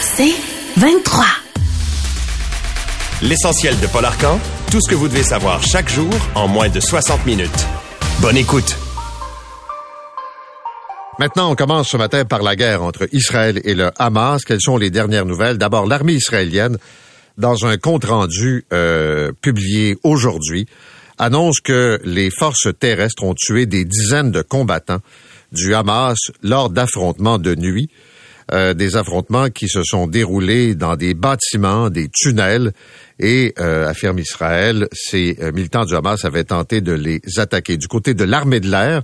C'est 23. L'essentiel de Paul Arcan, tout ce que vous devez savoir chaque jour en moins de 60 minutes. Bonne écoute. Maintenant, on commence ce matin par la guerre entre Israël et le Hamas. Quelles sont les dernières nouvelles? D'abord, l'armée israélienne, dans un compte-rendu euh, publié aujourd'hui, annonce que les forces terrestres ont tué des dizaines de combattants du Hamas lors d'affrontements de nuit. Euh, des affrontements qui se sont déroulés dans des bâtiments, des tunnels, et, euh, affirme Israël, ces euh, militants du Hamas avaient tenté de les attaquer. Du côté de l'armée de l'air,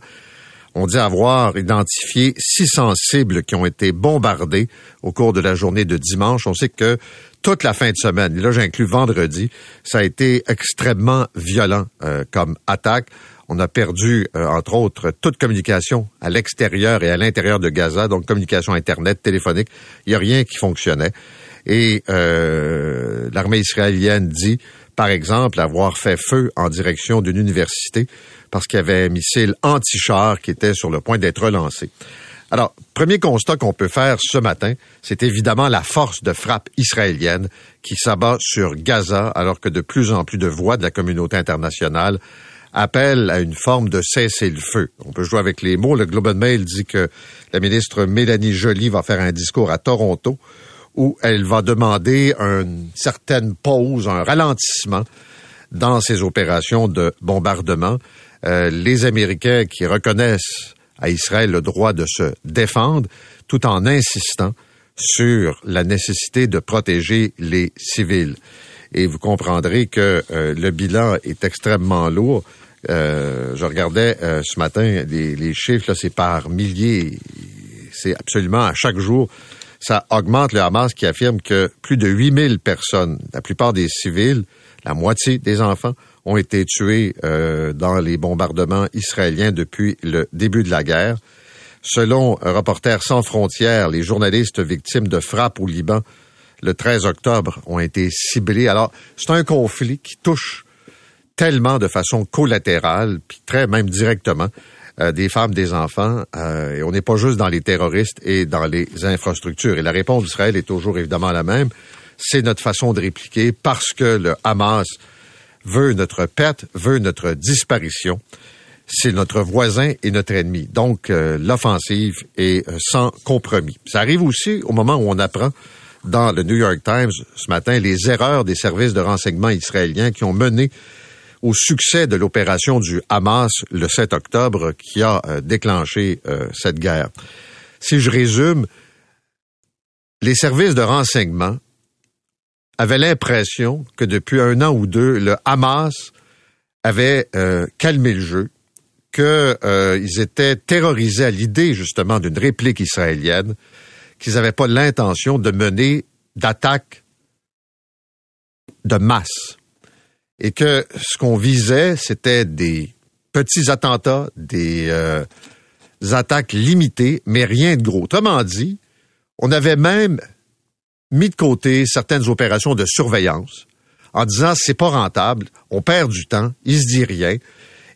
on dit avoir identifié 600 cibles qui ont été bombardées au cours de la journée de dimanche. On sait que toute la fin de semaine, et là j'inclus vendredi, ça a été extrêmement violent comme attaque. On a perdu, euh, entre autres, toute communication à l'extérieur et à l'intérieur de Gaza, donc communication Internet, téléphonique. Il n'y a rien qui fonctionnait. Et euh, l'armée israélienne dit, par exemple, avoir fait feu en direction d'une université parce qu'il y avait un missile anti-char qui était sur le point d'être lancé. Alors, premier constat qu'on peut faire ce matin, c'est évidemment la force de frappe israélienne qui s'abat sur Gaza alors que de plus en plus de voix de la communauté internationale appelle à une forme de cessez-le-feu. On peut jouer avec les mots. Le Globe and Mail dit que la ministre Mélanie Joly va faire un discours à Toronto où elle va demander une certaine pause, un ralentissement dans ces opérations de bombardement. Euh, les Américains qui reconnaissent à Israël le droit de se défendre tout en insistant sur la nécessité de protéger les civils. Et vous comprendrez que euh, le bilan est extrêmement lourd. Euh, je regardais euh, ce matin les, chiffres, c'est par milliers. C'est absolument à chaque jour. Ça augmente le Hamas qui affirme que plus de 8000 personnes, la plupart des civils, la moitié des enfants, ont été tués euh, dans les bombardements israéliens depuis le début de la guerre. Selon Reporters sans frontières, les journalistes victimes de frappes au Liban le 13 octobre ont été ciblés. Alors, c'est un conflit qui touche tellement de façon collatérale, puis très même directement, euh, des femmes, des enfants. Euh, et on n'est pas juste dans les terroristes et dans les infrastructures. Et la réponse d'Israël est toujours évidemment la même. C'est notre façon de répliquer parce que le Hamas veut notre perte, veut notre disparition. C'est notre voisin et notre ennemi. Donc, euh, l'offensive est sans compromis. Ça arrive aussi au moment où on apprend dans le New York Times ce matin les erreurs des services de renseignement israéliens qui ont mené au succès de l'opération du Hamas le 7 octobre qui a euh, déclenché euh, cette guerre. Si je résume, les services de renseignement avaient l'impression que depuis un an ou deux, le Hamas avait euh, calmé le jeu, qu'ils étaient terrorisés à l'idée justement d'une réplique israélienne, qu'ils n'avaient pas l'intention de mener d'attaques de masse et que ce qu'on visait, c'était des petits attentats, des euh, attaques limitées, mais rien de gros. Autrement dit, on avait même mis de côté certaines opérations de surveillance en disant c'est pas rentable, on perd du temps, il se dit rien.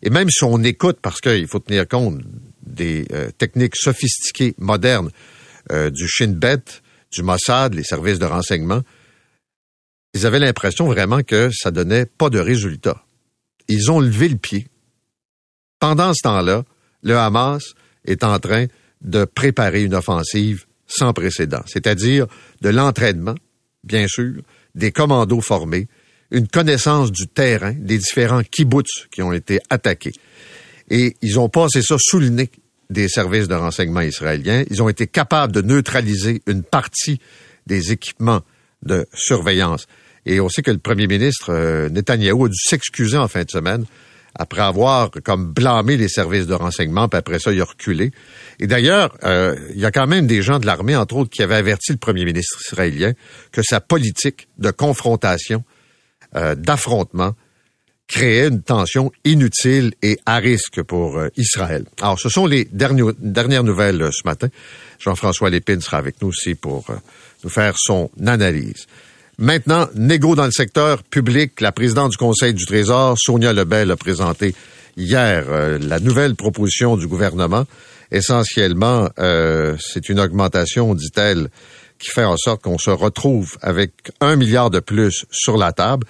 Et même si on écoute, parce qu'il faut tenir compte des euh, techniques sophistiquées, modernes, euh, du Shin Bet, du Mossad, les services de renseignement, ils avaient l'impression vraiment que ça donnait pas de résultat. Ils ont levé le pied. Pendant ce temps-là, le Hamas est en train de préparer une offensive sans précédent, c'est-à-dire de l'entraînement, bien sûr, des commandos formés, une connaissance du terrain, des différents kibbutz qui ont été attaqués. Et ils ont passé ça sous le nez des services de renseignement israéliens. Ils ont été capables de neutraliser une partie des équipements de surveillance. Et on sait que le premier ministre euh, Netanyahou a dû s'excuser en fin de semaine après avoir comme blâmé les services de renseignement, puis après ça, il a reculé. Et d'ailleurs, euh, il y a quand même des gens de l'armée, entre autres, qui avaient averti le premier ministre israélien que sa politique de confrontation, euh, d'affrontement, créait une tension inutile et à risque pour euh, Israël. Alors, ce sont les dernières, dernières nouvelles ce matin. Jean-François Lépine sera avec nous aussi pour nous faire son analyse. Maintenant, négo dans le secteur public. La présidente du Conseil du Trésor, Sonia Lebel, a présenté hier euh, la nouvelle proposition du gouvernement. Essentiellement, euh, c'est une augmentation, dit-elle, qui fait en sorte qu'on se retrouve avec un milliard de plus sur la table.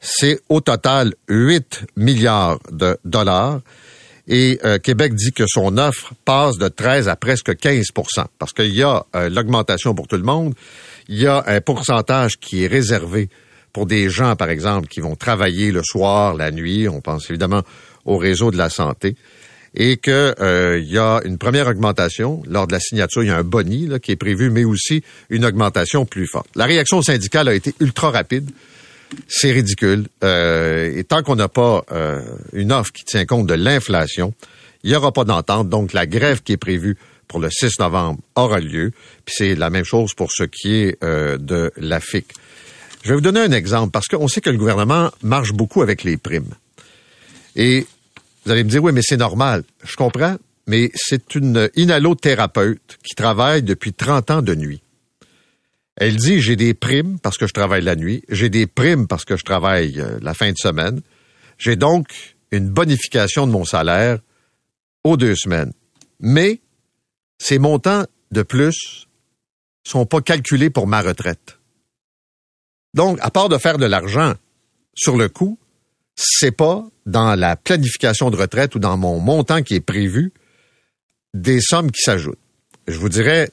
C'est au total 8 milliards de dollars. Et euh, Québec dit que son offre passe de 13 à presque 15% parce qu'il y a l'augmentation pour tout le monde, il y a un pourcentage qui est réservé pour des gens, par exemple, qui vont travailler le soir, la nuit. On pense évidemment au réseau de la santé. Et qu'il euh, y a une première augmentation. Lors de la signature, il y a un boni qui est prévu, mais aussi une augmentation plus forte. La réaction syndicale a été ultra rapide. C'est ridicule. Euh, et tant qu'on n'a pas euh, une offre qui tient compte de l'inflation, il n'y aura pas d'entente. Donc, la grève qui est prévue pour le 6 novembre aura lieu. Puis c'est la même chose pour ce qui est euh, de la FIC. Je vais vous donner un exemple parce qu'on sait que le gouvernement marche beaucoup avec les primes. Et vous allez me dire, oui, mais c'est normal. Je comprends, mais c'est une inhalothérapeute qui travaille depuis 30 ans de nuit. Elle dit, j'ai des primes parce que je travaille la nuit, j'ai des primes parce que je travaille euh, la fin de semaine, j'ai donc une bonification de mon salaire aux deux semaines. Mais ces montants de plus sont pas calculés pour ma retraite. Donc, à part de faire de l'argent sur le coup, c'est pas dans la planification de retraite ou dans mon montant qui est prévu des sommes qui s'ajoutent. Je vous dirais,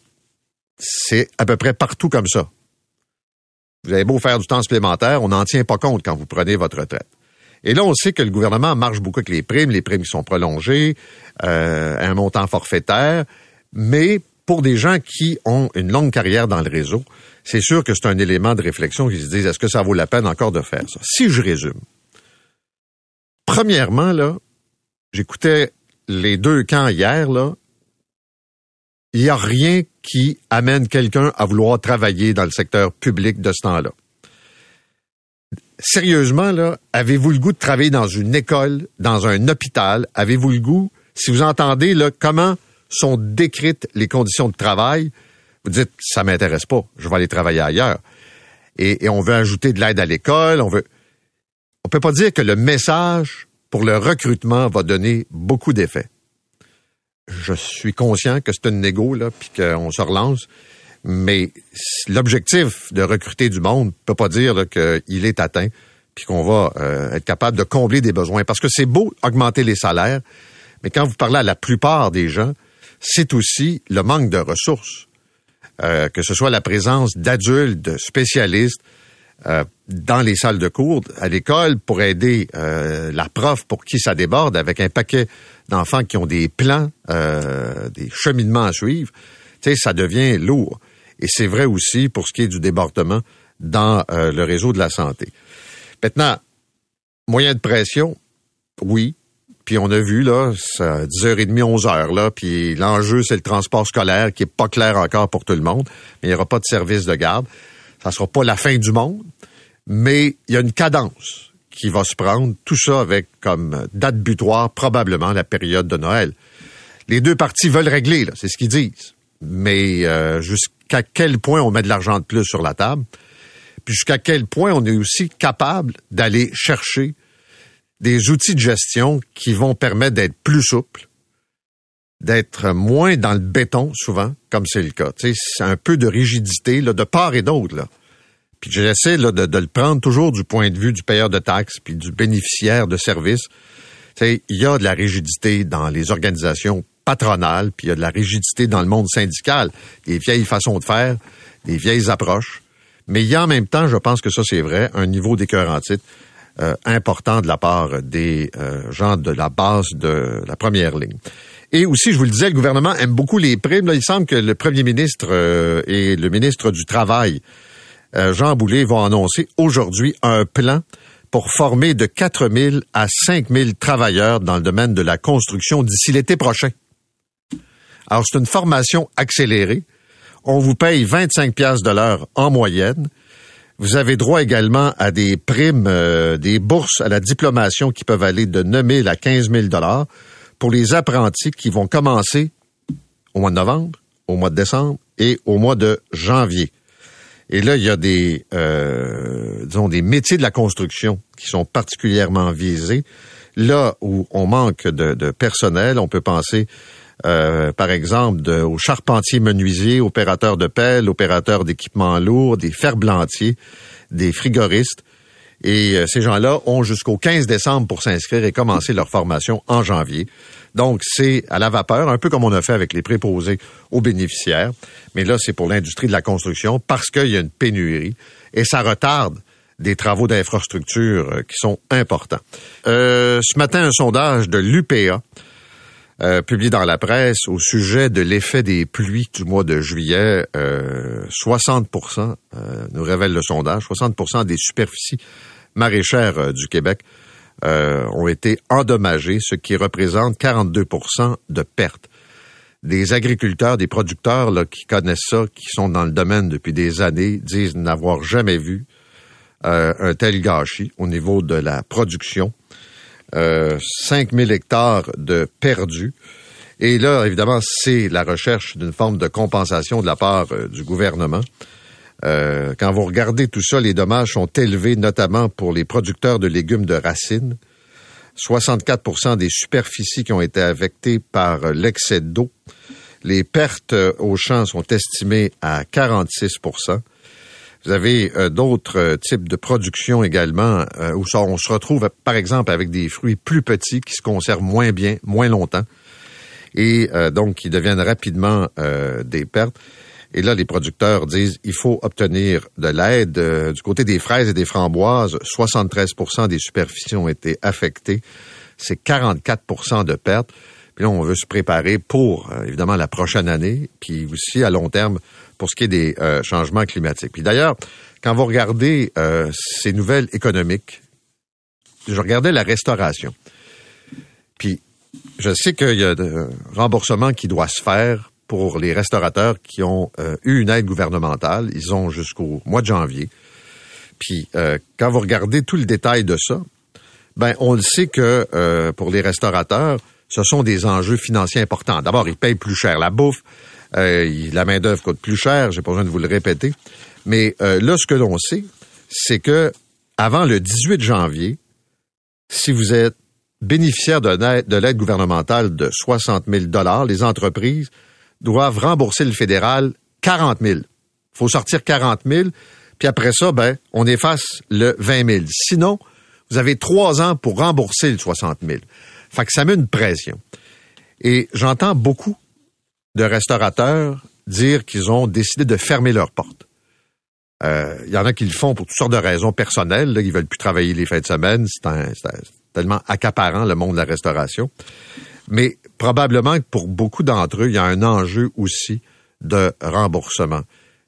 c'est à peu près partout comme ça. Vous avez beau faire du temps supplémentaire, on n'en tient pas compte quand vous prenez votre retraite. Et là, on sait que le gouvernement marche beaucoup avec les primes, les primes qui sont prolongées, euh, un montant forfaitaire mais pour des gens qui ont une longue carrière dans le réseau, c'est sûr que c'est un élément de réflexion qui se disent est-ce que ça vaut la peine encore de faire ça? Si je résume. Premièrement, là, j'écoutais les deux camps hier, là. Il n'y a rien qui amène quelqu'un à vouloir travailler dans le secteur public de ce temps-là. Sérieusement, là, avez-vous le goût de travailler dans une école, dans un hôpital? Avez-vous le goût, si vous entendez, là, comment sont décrites les conditions de travail, vous dites ça m'intéresse pas, je vais aller travailler ailleurs. Et, on veut ajouter de l'aide à l'école, on veut. On peut pas dire que le message pour le recrutement va donner beaucoup d'effets. Je suis conscient que c'est une négo là, puis qu'on se relance, mais l'objectif de recruter du monde peut pas dire qu'il est atteint puis qu'on va euh, être capable de combler des besoins. Parce que c'est beau augmenter les salaires, mais quand vous parlez à la plupart des gens, c'est aussi le manque de ressources, euh, que ce soit la présence d'adultes, de spécialistes euh, dans les salles de cours, à l'école, pour aider euh, la prof pour qui ça déborde, avec un paquet d'enfants qui ont des plans, des cheminements à suivre. Tu sais, ça devient lourd. Et c'est vrai aussi pour ce qui est du débordement dans le réseau de la santé. Maintenant, moyen de pression, oui, puis on a vu, là, 10h30, 11h, là, puis l'enjeu, c'est le transport scolaire qui est pas clair encore pour tout le monde. Mais il n'y aura pas de service de garde. Ça sera pas la fin du monde, mais il y a une cadence qui va se prendre, tout ça avec comme date butoir probablement la période de Noël. Les deux parties veulent régler, là, c'est ce qu'ils disent. Mais euh, jusqu'à quel point on met de l'argent de plus sur la table, puis jusqu'à quel point on est aussi capable d'aller chercher des outils de gestion qui vont permettre d'être plus souple, d'être moins dans le béton souvent, comme c'est le cas. C'est un peu de rigidité là, de part et d'autre. Là. Puis j'essaie là, de, de, le prendre toujours du point de vue du payeur de taxes puis du bénéficiaire de services. Il y a de la rigidité dans les organisations patronales, puis il y a de la rigidité dans le monde syndical, des vieilles façons de faire, des vieilles approches. Mais il y a en même temps, je pense que ça c'est vrai, un niveau d'écœur en titre euh, important de la part des euh, gens de la base de la première ligne. Et aussi, je vous le disais, le gouvernement aime beaucoup les primes. il semble que le premier ministre euh, et le ministre du Travail, Jean Boulet, vont annoncer aujourd'hui un plan pour former de 4 000 à 5 000 travailleurs dans le domaine de la construction d'ici l'été prochain. Alors, c'est une formation accélérée. On vous paye 25 pièces de l'heure en moyenne. Vous avez droit également à des primes, euh, des bourses à la diplomation qui peuvent aller de 9 000 à 15 000 dollars pour les apprentis qui vont commencer au mois de novembre, au mois de décembre et au mois de janvier. Et là, il y a des, euh, disons, des métiers de la construction qui sont particulièrement visés. Là où on manque de, personnel, on peut penser euh, par exemple, aux charpentiers menuisiers, opérateurs de pelle, opérateurs d'équipements lourds, des ferblantiers, des frigoristes. Et euh, ces gens-là ont jusqu'au 15 décembre pour s'inscrire et commencer leur formation en janvier. Donc, c'est à la vapeur, un peu comme on a fait avec les préposés aux bénéficiaires. Mais là, c'est pour l'industrie de la construction parce qu'il y a une pénurie et ça retarde des travaux d'infrastructure euh, qui sont importants. Euh, ce matin, un sondage de l'UPA euh, publié dans la presse au sujet de l'effet des pluies du mois de juillet. Euh, 60% euh, nous révèle le sondage, 60% des superficies maraîchères euh, du Québec ont été endommagées, ce qui représente 42% de pertes. Des agriculteurs, des producteurs là, qui connaissent ça, qui sont dans le domaine depuis des années, disent n'avoir jamais vu un tel gâchis au niveau de la production euh, 5000 hectares de perdus. Et là, évidemment, c'est la recherche d'une forme de compensation de la part euh, du gouvernement. Euh, quand vous regardez tout ça, les dommages sont élevés, notamment pour les producteurs de légumes de racines. 64% des superficies qui ont été affectées par l'excès d'eau. Les pertes aux champs sont estimées à 46 vous avez euh, d'autres euh, types de production également euh, où ça, on se retrouve, par exemple, avec des fruits plus petits qui se conservent moins bien, moins longtemps, et donc qui deviennent rapidement des pertes. Et là, les producteurs disent il faut obtenir de l'aide. du côté des fraises et des framboises, 73% des superficies ont été affectées. C'est 44% de pertes. Puis là, on veut se préparer pour, évidemment, la prochaine année, puis aussi à long terme pour ce qui est des euh, changements climatiques. Puis d'ailleurs, quand vous regardez euh, ces nouvelles économiques, je regardais la restauration. Puis je sais qu'il y a un remboursement qui doit se faire pour les restaurateurs qui ont euh, eu une aide gouvernementale. Ils ont jusqu'au mois de janvier. Puis quand vous regardez tout le détail de ça, ben on le sait que pour les restaurateurs, ce sont des enjeux financiers importants. D'abord, ils payent plus cher la bouffe. Euh, la main-d'œuvre coûte plus cher, j'ai pas besoin de vous le répéter. Mais euh, là, ce que l'on sait, c'est que avant le 18 janvier, si vous êtes bénéficiaire de l'aide gouvernementale de 60 000 les entreprises doivent rembourser le fédéral 40 000. Il faut sortir 40 000, puis après ça, ben, on efface le 20 000. Sinon, vous avez trois ans pour rembourser le 60 000. Fait que ça met une pression. Et j'entends beaucoup de restaurateurs dire qu'ils ont décidé de fermer leurs portes. Il euh, y en a qui le font pour toutes sortes de raisons personnelles. Là, ils veulent plus travailler les fins de semaine. C'est tellement accaparant le monde de la restauration. Mais probablement que pour beaucoup d'entre eux, il y a un enjeu aussi de remboursement.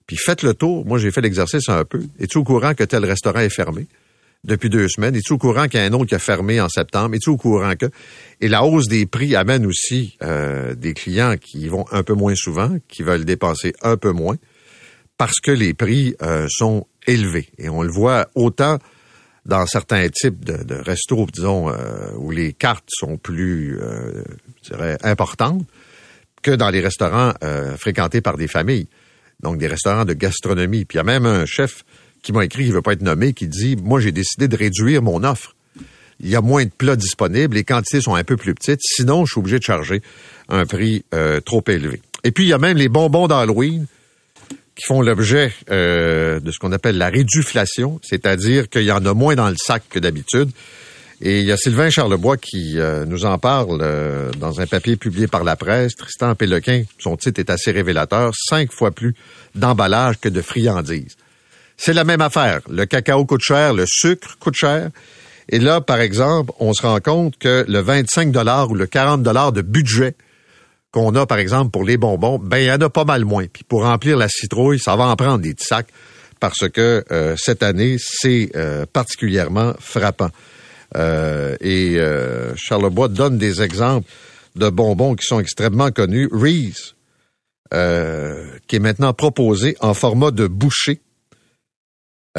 Puis faites le tour. Moi, j'ai fait l'exercice un peu. Es-tu au courant que tel restaurant est fermé? Depuis deux semaines? Es-tu au courant qu'il y a un autre qui a fermé en septembre? Es-tu au courant que... Et la hausse des prix amène aussi euh, des clients qui y vont un peu moins souvent, qui veulent dépenser un peu moins, parce que les prix euh, sont élevés. Et on le voit autant dans certains types de, de restos, disons, euh, où les cartes sont plus, je dirais, importantes, que dans les restaurants fréquentés par des familles. Donc, des restaurants de gastronomie. Puis il y a même un chef qui m'a écrit, il veut pas être nommé, qui dit, moi, j'ai décidé de réduire mon offre. Il y a moins de plats disponibles, les quantités sont un peu plus petites, sinon, je suis obligé de charger un prix euh, trop élevé. Et puis, il y a même les bonbons d'Halloween qui font l'objet euh, de ce qu'on appelle la réduflation, c'est-à-dire qu'il y en a moins dans le sac que d'habitude. Et il y a Sylvain Charlebois qui euh, nous en parle dans un papier publié par la presse. Tristan Péloquin, son titre est assez révélateur, cinq fois plus d'emballage que de friandises. C'est la même affaire. Le cacao coûte cher, le sucre coûte cher. Et là, par exemple, on se rend compte que le 25 ou le 40 de budget qu'on a, par exemple, pour les bonbons, ben, il y en a pas mal moins. Puis pour remplir la citrouille, ça va en prendre des sacs parce que euh, cette année, c'est euh, particulièrement frappant. Euh, et euh, Charlebois donne des exemples de bonbons qui sont extrêmement connus. Reese, qui est maintenant proposé en format de bouchée.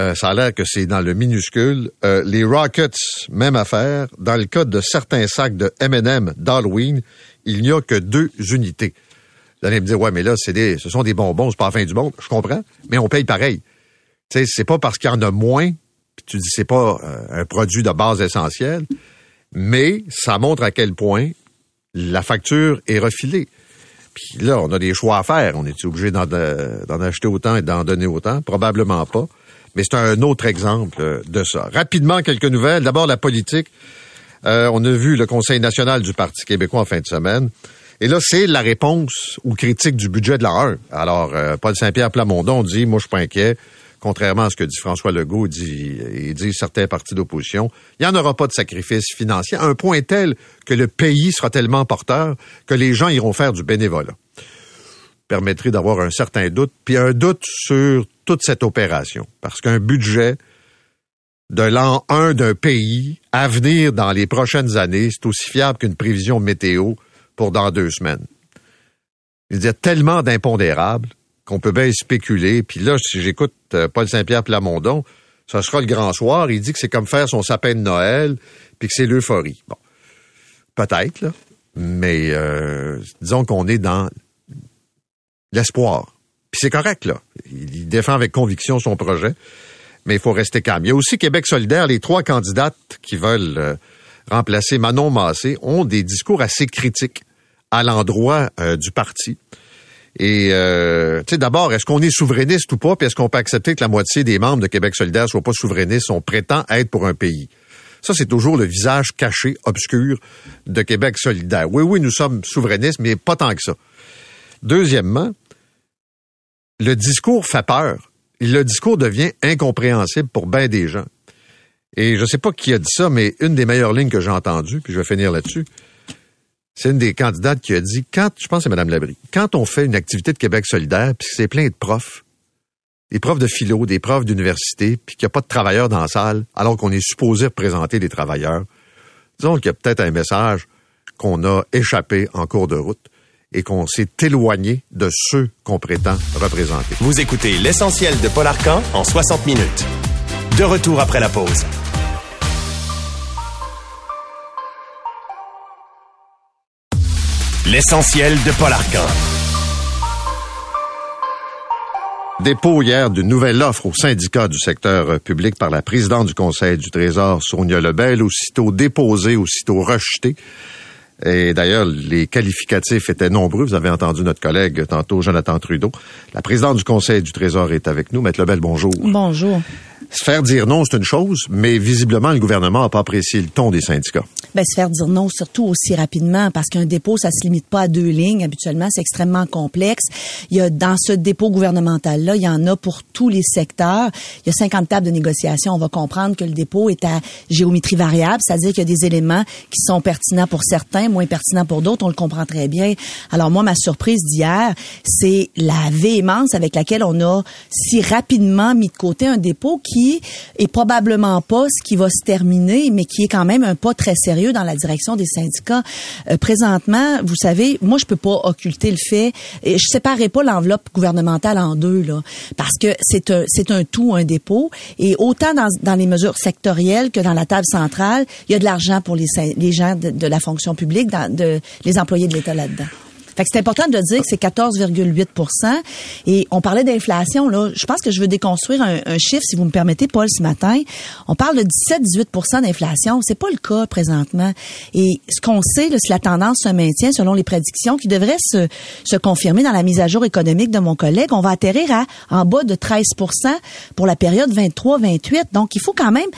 Euh, ça a l'air que c'est dans le minuscule. Euh, les Rockets, même affaire. Dans le cas de certains sacs de M&M d'Halloween, il n'y a que deux unités. Vous allez me dire, ouais, mais là, c'est des, ce sont des bonbons, c'est pas la fin du monde. Je comprends, mais on paye pareil. Tu sais, c'est pas parce qu'il y en a moins, puis tu dis c'est pas euh, un produit de base essentiel, mais ça montre à quel point la facture est refilée. Puis là, on a des choix à faire. On est obligé d'en, de- d'en acheter autant et d'en donner autant? Probablement pas. Mais c'est un autre exemple euh, de ça. Rapidement, quelques nouvelles. D'abord, la politique. Euh, on a vu le Conseil national du Parti québécois en fin de semaine. Et là, c'est la réponse aux critiques du budget de la 1. Alors, euh, Paul Saint-Pierre Plamondon dit, moi, je suis pas inquiet. Contrairement à ce que dit François Legault dit, et dit certains partis d'opposition, il n'y en aura pas de sacrifice financier, un point tel que le pays sera tellement porteur que les gens iront faire du bénévolat. Permettrait d'avoir un certain doute, puis un doute sur toute cette opération. Parce qu'un budget de l'an 1 d'un pays à venir dans les prochaines années, c'est aussi fiable qu'une prévision météo pour dans deux semaines. Il y a tellement d'impondérables qu'on peut bien spéculer. Puis là, si j'écoute euh, Paul Saint-Pierre Plamondon, ça sera le grand soir. Il dit que c'est comme faire son sapin de Noël, puis que c'est l'euphorie. Bon, peut-être, là. Mais euh, disons qu'on est dans l'espoir. Puis c'est correct, là. Il, défend avec conviction son projet, mais il faut rester calme. Il y a aussi Québec solidaire. Les trois candidates qui veulent euh, remplacer Manon Massé ont des discours assez critiques à l'endroit euh, du parti. Et, euh, tu sais, d'abord, est-ce qu'on est souverainiste ou pas? Puis est-ce qu'on peut accepter que la moitié des membres de Québec solidaire soient pas souverainistes? On prétend être pour un pays? Ça, c'est toujours le visage caché, obscur de Québec solidaire. Oui, oui, nous sommes souverainistes, mais pas tant que ça. Deuxièmement, le discours fait peur. Le discours devient incompréhensible pour bien des gens. Et je sais pas qui a dit ça, mais une des meilleures lignes que j'ai entendues, puis je vais finir là-dessus, c'est une des candidates qui a dit, quand, je pense que c'est Mme Labrie, quand on fait une activité de Québec solidaire, puis c'est plein de profs, des profs de philo, des profs d'université, puis qu'il n'y a pas de travailleurs dans la salle, alors qu'on est supposé représenter des travailleurs, disons qu'il y a peut-être un message qu'on a échappé en cours de route et qu'on s'est éloigné de ceux qu'on prétend représenter. Vous écoutez l'essentiel de Paul Arcan en 60 minutes. De retour après la pause. L'essentiel de Paul Arcan. Dépôt hier d'une nouvelle offre au syndicat du secteur euh, public par la présidente du Conseil du Trésor, Sonia Lebel, aussitôt déposée, aussitôt rejetée. Et d'ailleurs, les qualificatifs étaient nombreux. Vous avez entendu notre collègue tantôt, Jonathan Trudeau. La présidente du Conseil du Trésor est avec nous. Maître Lebel, bonjour. Bonjour. Se faire dire non, c'est une chose, mais visiblement, le gouvernement n'a pas apprécié le ton des syndicats. Ben, se faire dire non, surtout aussi rapidement, parce qu'un dépôt, ça se limite pas à deux lignes. Habituellement, c'est extrêmement complexe. Il y a, dans ce dépôt gouvernemental-là, il y en a pour tous les secteurs. Il y a 50 tables de négociation. On va comprendre que le dépôt est à géométrie variable, c'est-à-dire qu'il y a des éléments qui sont pertinents pour certains, moins pertinents pour d'autres. On le comprend très bien. Alors, moi, ma surprise d'hier, c'est la véhémence avec laquelle on a si rapidement mis de côté un dépôt qui est probablement pas ce qui va se terminer, mais qui est quand même un pas très sérieux dans la direction des syndicats. Euh, présentement, vous savez, moi je peux pas occulter le fait, et je séparerai pas l'enveloppe gouvernementale en deux là, parce que c'est un c'est un tout, un dépôt, et autant dans, dans les mesures sectorielles que dans la table centrale, il y a de l'argent pour les les gens de, de la fonction publique, de les employés de l'État là-dedans. Fait que c'est important de dire que c'est 14,8% Et on parlait d'inflation, là. Je pense que je veux déconstruire un, chiffre, si vous me permettez, Paul, ce matin. On parle de 17-18% d'inflation. C'est pas le cas présentement. Et ce qu'on sait, là, si la tendance se maintient selon les prédictions qui devraient se, se confirmer dans la mise à jour économique de mon collègue, on va atterrir à en bas de 13% pour la période 23-28. Donc, il faut quand même,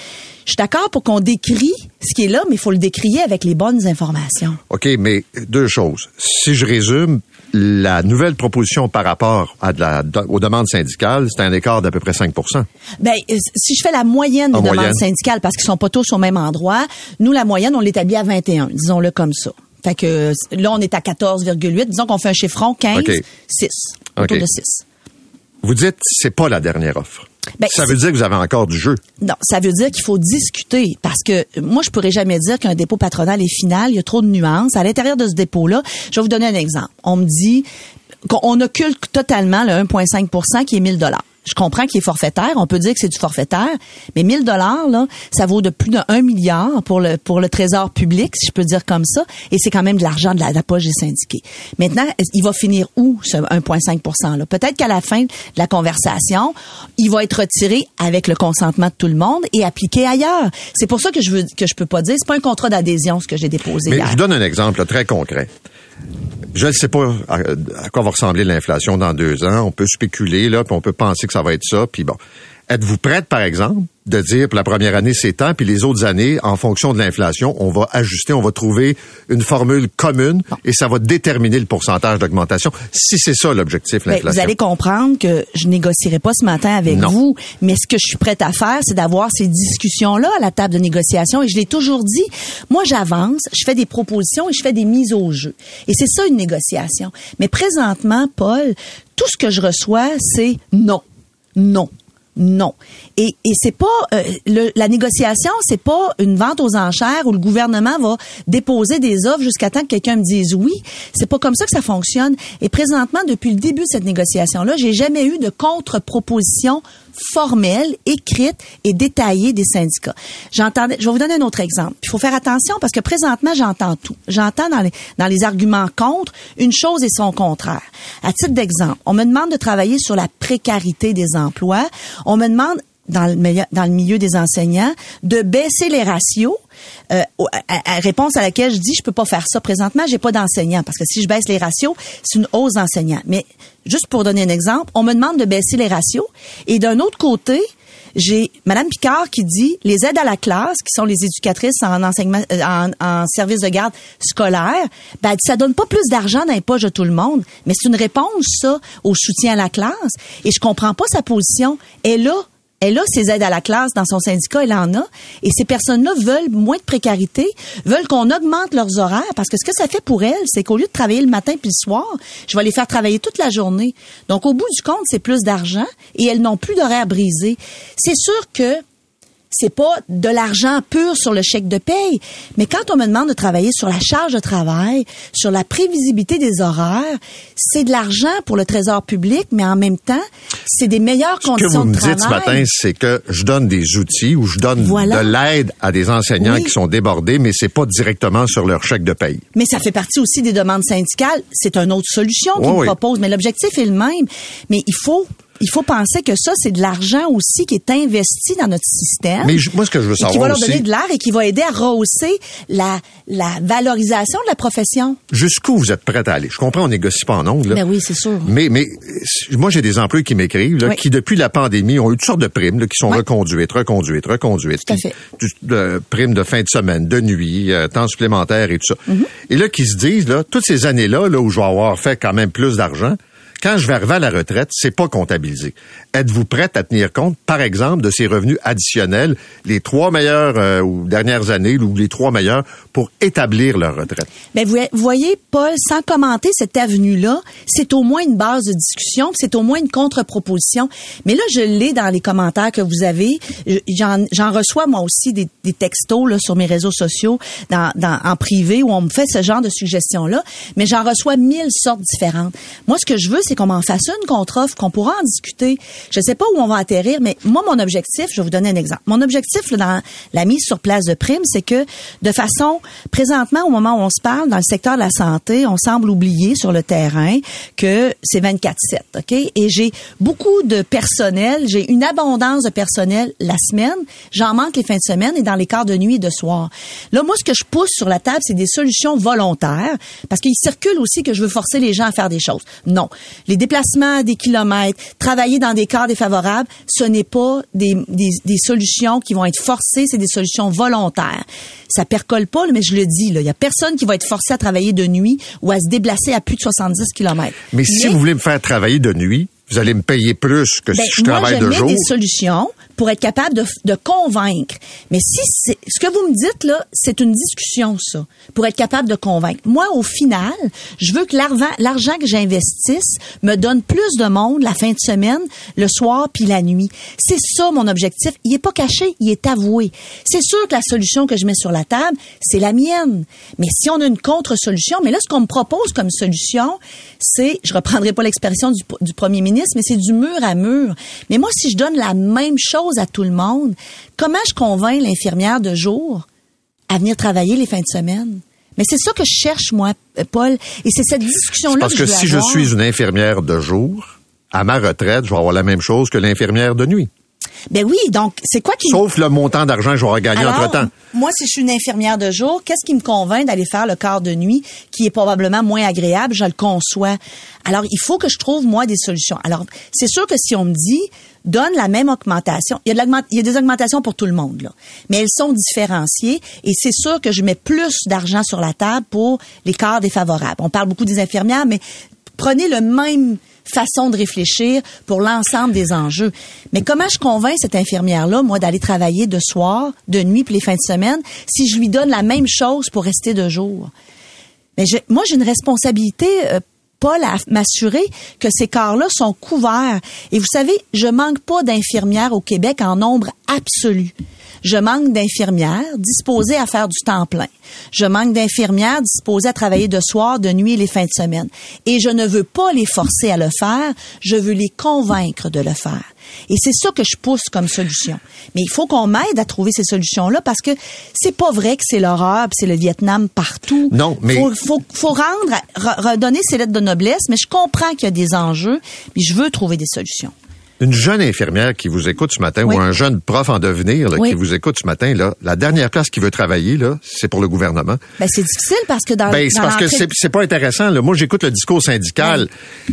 je suis d'accord pour qu'on décrit ce qui est là, mais il faut le décrier avec les bonnes informations. OK, mais deux choses. Si je résume, la nouvelle proposition par rapport à de la, aux demandes syndicales, c'est un écart d'à peu près 5% Ben, euh, si je fais la moyenne des demandes syndicales, parce qu'ils sont pas tous au même endroit, nous, la moyenne, on l'établit à 21, disons-le comme ça. Fait que là, on est à 14,8. Disons qu'on fait un chiffron 15, OK. 6. Autour de 6. Vous dites, c'est pas la dernière offre. Ben, ça veut dire que vous avez encore du jeu. Non, ça veut dire qu'il faut discuter parce que moi je pourrais jamais dire qu'un dépôt patronal est final, il y a trop de nuances à l'intérieur de ce dépôt là. Je vais vous donner un exemple. On me dit qu'on occulte totalement le 1.5% qui est 1000 dollars. Je comprends qu'il est forfaitaire, on peut dire que c'est du forfaitaire, mais 1000 dollars là, ça vaut de plus de 1 milliard pour le pour le trésor public, si je peux dire comme ça, et c'est quand même de l'argent de la, de la poche des syndiqués. Maintenant, il va finir où ce 1.5% là? Peut-être qu'à la fin de la conversation, il va être retiré avec le consentement de tout le monde et appliqué ailleurs. C'est pour ça que je veux que je peux pas dire, c'est pas un contrat d'adhésion ce que j'ai déposé Mais hier. je vous donne un exemple très concret. Je ne sais pas à, quoi va ressembler l'inflation dans deux ans. On peut spéculer, là, puis on peut penser que ça va être ça. Puis bon, êtes-vous prête, par exemple, de dire pour la première année c'est tant, puis les autres années, en fonction de l'inflation, on va ajuster, on va trouver une formule commune et ça va déterminer le pourcentage d'augmentation. Si c'est ça l'objectif, Ben, l'inflation. vous allez comprendre que je négocierai pas ce matin avec Non. vous, mais ce que je suis prête à faire, c'est d'avoir ces discussions-là à la table de négociation. Et je l'ai toujours dit, moi j'avance, je fais des propositions et je fais des mises au jeu. Et c'est ça une négociation. Mais présentement, Paul, tout ce que je reçois, c'est non, non. Non. Et, et c'est pas euh, la négociation, c'est pas une vente aux enchères où le gouvernement va déposer des offres jusqu'à temps que quelqu'un me dise oui. C'est pas comme ça que ça fonctionne. Et présentement, depuis le début de cette négociation-là, j'ai jamais eu de contre-proposition formelle, écrite et détaillée des syndicats. J'entendais, je vais vous donner un autre exemple. Il faut faire attention parce que présentement, j'entends tout. J'entends dans les, dans les arguments contre une chose et son contraire. À titre d'exemple, on me demande de travailler sur la précarité des emplois. On me demande dans le, dans le milieu des enseignants, de baisser les ratios. Euh, à- réponse à laquelle je dis, je peux pas faire ça présentement, j'ai pas d'enseignants parce que si je baisse les ratios, c'est une hausse d'enseignants. Mais juste pour donner un exemple, on me demande de baisser les ratios et d'un autre côté, j'ai Madame Picard qui dit les aides à la classe, qui sont les éducatrices en enseignement, euh, en, en service de garde scolaire, ben ça donne pas plus d'argent dans les poches de tout le monde, mais c'est une réponse ça au soutien à la classe. Et je comprends pas sa position. Elle a elle a ses aides à la classe dans son syndicat, elle en a. Et ces personnes-là veulent moins de précarité, veulent qu'on augmente leurs horaires, parce que ce que ça fait pour elles, c'est qu'au lieu de travailler le matin puis le soir, je vais les faire travailler toute la journée. Donc, au bout du compte, c'est plus d'argent et elles n'ont plus d'horaires brisés. C'est sûr que c'est pas de l'argent pur sur le chèque de paye, mais quand on me demande de travailler sur la charge de travail, sur la prévisibilité des horaires, c'est de l'argent pour le trésor public, mais en même temps, c'est des meilleures Ce que conditions vous me de dites travail. ce matin, c'est que je donne des outils ou je donne Voilà. de l'aide à des enseignants Oui. qui sont débordés, mais c'est pas directement sur leur chèque de paye. Mais ça fait partie aussi des demandes syndicales. C'est une autre solution qu'ils Oui, proposent, mais l'objectif est le même. Mais il faut, il faut penser que ça, c'est de l'argent aussi qui est investi dans notre système. Mais je- moi, ce que je veux et qui va savoir leur aussi- donner de l'air et qui va aider à rehausser la, la valorisation de la profession. Jusqu'où vous êtes prête à aller? Je comprends, on négocie pas en ondes, là. Ben oui, c'est sûr. Mais, mais moi, j'ai des employés qui m'écrivent, là, Oui. qui, depuis la pandémie, ont eu toutes sortes de primes, là, qui sont Oui. reconduites, reconduites, reconduites. Tout à fait. de- primes de fin de semaine, de nuit, euh, temps supplémentaire et tout ça. Mm-hmm. Et là, qui se disent, là, toutes ces années-là, là, où je vais avoir fait quand même plus d'argent, quand je vais arriver à la retraite, c'est pas comptabilisé. Êtes-vous prête à tenir compte, par exemple, de ces revenus additionnels, les trois meilleures euh, ou dernières années, ou les trois meilleurs, pour établir leur retraite? Ben vous voyez, Paul, sans commenter cette avenue-là, c'est au moins une base de discussion, c'est au moins une contre-proposition. Mais là, je l'ai dans les commentaires que vous avez. Je- J'en j'en reçois moi aussi des, des textos là, sur mes réseaux sociaux, dans, dans- en privé, où on me fait ce genre de suggestions-là. Mais j'en reçois mille sortes différentes. Moi, ce que je veux, c'est qu'on m'en fasse une contre-offre, qu'on pourra en discuter. Je sais pas où on va atterrir, mais moi, mon objectif, je vais vous donner un exemple. Mon objectif là, dans la mise sur place de primes, c'est que de façon, présentement, au moment où on se parle, dans le secteur de la santé, on semble oublier sur le terrain que c'est 24-7, OK? Et j'ai beaucoup de personnel, j'ai une abondance de personnel la semaine, j'en manque les fins de semaine et dans les quarts de nuit et de soir. Là, moi, ce que je pousse sur la table, c'est des solutions volontaires, parce qu'il circule aussi que je veux forcer les gens à faire des choses. Non. Les déplacements des kilomètres, travailler dans des quarts défavorables, ce n'est pas des, des, des solutions qui vont être forcées, c'est des solutions volontaires. Ça percole pas, mais je le dis, il y a personne qui va être forcé à travailler de nuit ou à se déplacer à plus de 70 kilomètres. Mais si vous voulez me faire travailler de nuit, vous allez me payer plus que Ben, si je moi, travaille je de mets jour. des solutions pour être capable de, de convaincre. Mais si c'est, ce que vous me dites là, c'est une discussion ça, pour être capable de convaincre. Moi, au final, je veux que l'argent, l'argent que j'investisse me donne plus de monde la fin de semaine, le soir puis la nuit. C'est ça mon objectif. Il est pas caché, il est avoué. C'est sûr que la solution que je mets sur la table, c'est la mienne. Mais si on a une contre-solution, mais là, ce qu'on me propose comme solution, c'est, je reprendrai pas l'expression du, du premier ministre, mais c'est du mur à mur. Mais moi, si je donne la même chose à tout le monde, comment je convainc l'infirmière de jour à venir travailler les fins de semaine? Mais c'est ça que je cherche, moi, euh, Paul. Et c'est cette discussion-là Parce que, que je veux si je suis une infirmière de jour, à ma retraite, je vais avoir la même chose que l'infirmière de nuit. Ben oui, donc, c'est quoi qui... Sauf le montant d'argent que gagner Alors, entre-temps. Moi, si je suis une infirmière de jour, qu'est-ce qui me convainc d'aller faire le quart de nuit, qui est probablement moins agréable, je le conçois. Alors, il faut que je trouve, moi, des solutions. Alors, c'est sûr que si on me dit, donne la même augmentation, il y a, de l'augment- il y a des augmentations pour tout le monde, là. Mais elles sont différenciées et c'est sûr que je mets plus d'argent sur la table pour les quarts défavorables. On parle beaucoup des infirmières, mais prenez le même façon de réfléchir pour l'ensemble des enjeux. Mais comment je convainc cette infirmière-là, moi, d'aller travailler de soir, de nuit, puis les fins de semaine, si je lui donne la même chose pour rester de jour? Mais je- moi, j'ai une responsabilité, euh, Paul, à m'assurer que ces corps-là sont couverts. Et vous savez, je manque pas d'infirmières au Québec en nombre absolu. Je manque d'infirmières disposées à faire du temps plein. Je manque d'infirmières disposées à travailler de soir, de nuit et les fins de semaine. Et je ne veux pas les forcer à le faire, je veux les convaincre de le faire. Et c'est ça que je pousse comme solution. Mais il faut qu'on m'aide à trouver ces solutions-là parce que c'est pas vrai que c'est l'horreur c'est le Vietnam partout. Non, mais- Faut, faut, faut rendre, re- redonner ses lettres de noblesse, mais je comprends qu'il y a des enjeux, mais je veux trouver des solutions. Une jeune infirmière qui vous écoute ce matin Oui. ou un jeune prof en devenir là, Oui. qui vous écoute ce matin, là, la dernière place qu'il veut travailler, là, c'est pour le gouvernement. Ben, c'est difficile parce que dans, Ben, c'est parce que c'est, pas intéressant. Là. Moi, j'écoute le discours syndical.